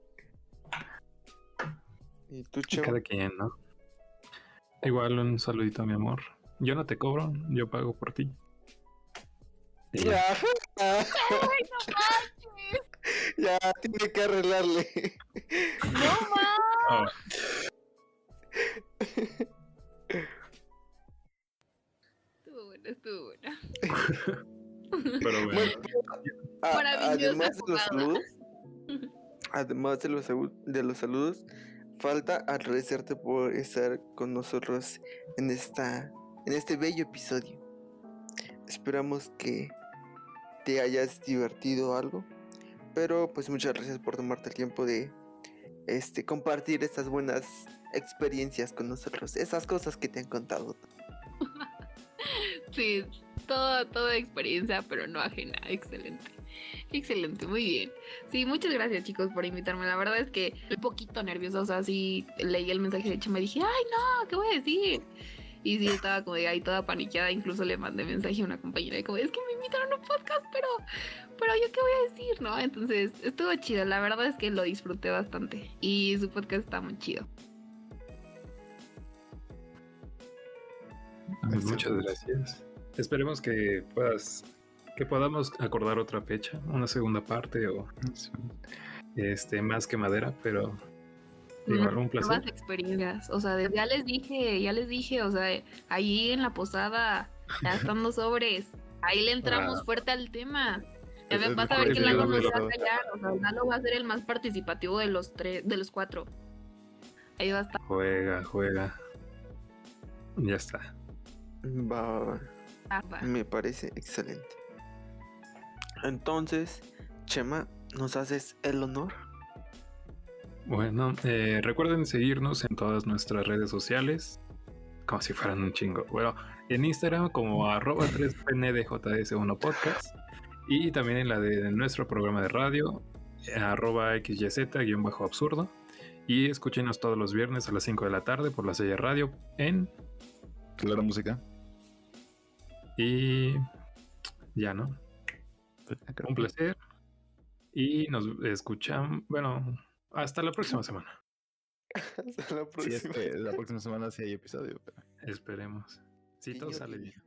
¿Y tú? Cada quien, ¿no? Igual un saludito, mi amor. Yo no te cobro, yo pago por ti. Ya. *laughs* Ya. ya, tiene que arreglarle. ¡No más! Estuvo buena, estuvo buena. pero bueno, Bueno, a- además de los saludos, *laughs* además de los, de los saludos, falta agradecerte por estar con nosotros en esta en este bello episodio. Esperamos que te hayas divertido algo, pero pues muchas gracias por tomarte el tiempo de este compartir estas buenas experiencias con nosotros, esas cosas que te han contado. *laughs* Sí, todo, toda experiencia, pero no ajena. Excelente. Excelente, muy bien. Sí, muchas gracias chicos por invitarme. La verdad es que un poquito nerviosa, o sea, sí leí el mensaje de hecho me dije, ay no, ¿qué voy a decir? Y sí, estaba como de ahí toda paniqueada, incluso le mandé mensaje a una compañera de como, es que me invitaron a un podcast, pero, pero yo qué voy a decir, ¿no? Entonces, estuvo chido, la verdad es que lo disfruté bastante y su podcast está muy chido. pues muchas gracias. Esperemos que puedas, que podamos acordar otra fecha, una segunda parte o este más que madera, pero igual un placer. Nuevas experiencias, o sea, ya les dije, ya les dije, o sea, ahí en la posada, gastando sobres, ahí le entramos Ah. fuerte al tema. Ya Es ve- el vas a ver que Lalo no episodio se va de a callar, o sea, Lalo va a ser el más participativo de los tres, de los cuatro. Ahí va a estar. Juega, juega. Ya está. Va, va, va. ah, va. Me parece excelente. Entonces, Chema, ¿nos haces el honor? Bueno, eh, recuerden seguirnos en todas nuestras redes sociales, como si fueran un chingo. Bueno, en Instagram como arroba 3pndjs1 podcast y también en la de nuestro programa de radio, arroba xyz-absurdo. Y escúchenos todos los viernes a las 5 de la tarde por la serie radio en... Claro, música. Y ya, ¿no? Un placer. Y nos escuchan, bueno, hasta la próxima semana. *laughs* Hasta la Sí, próxima. es que la próxima semana sí hay episodio. pero- Esperemos. Si todo sale bien.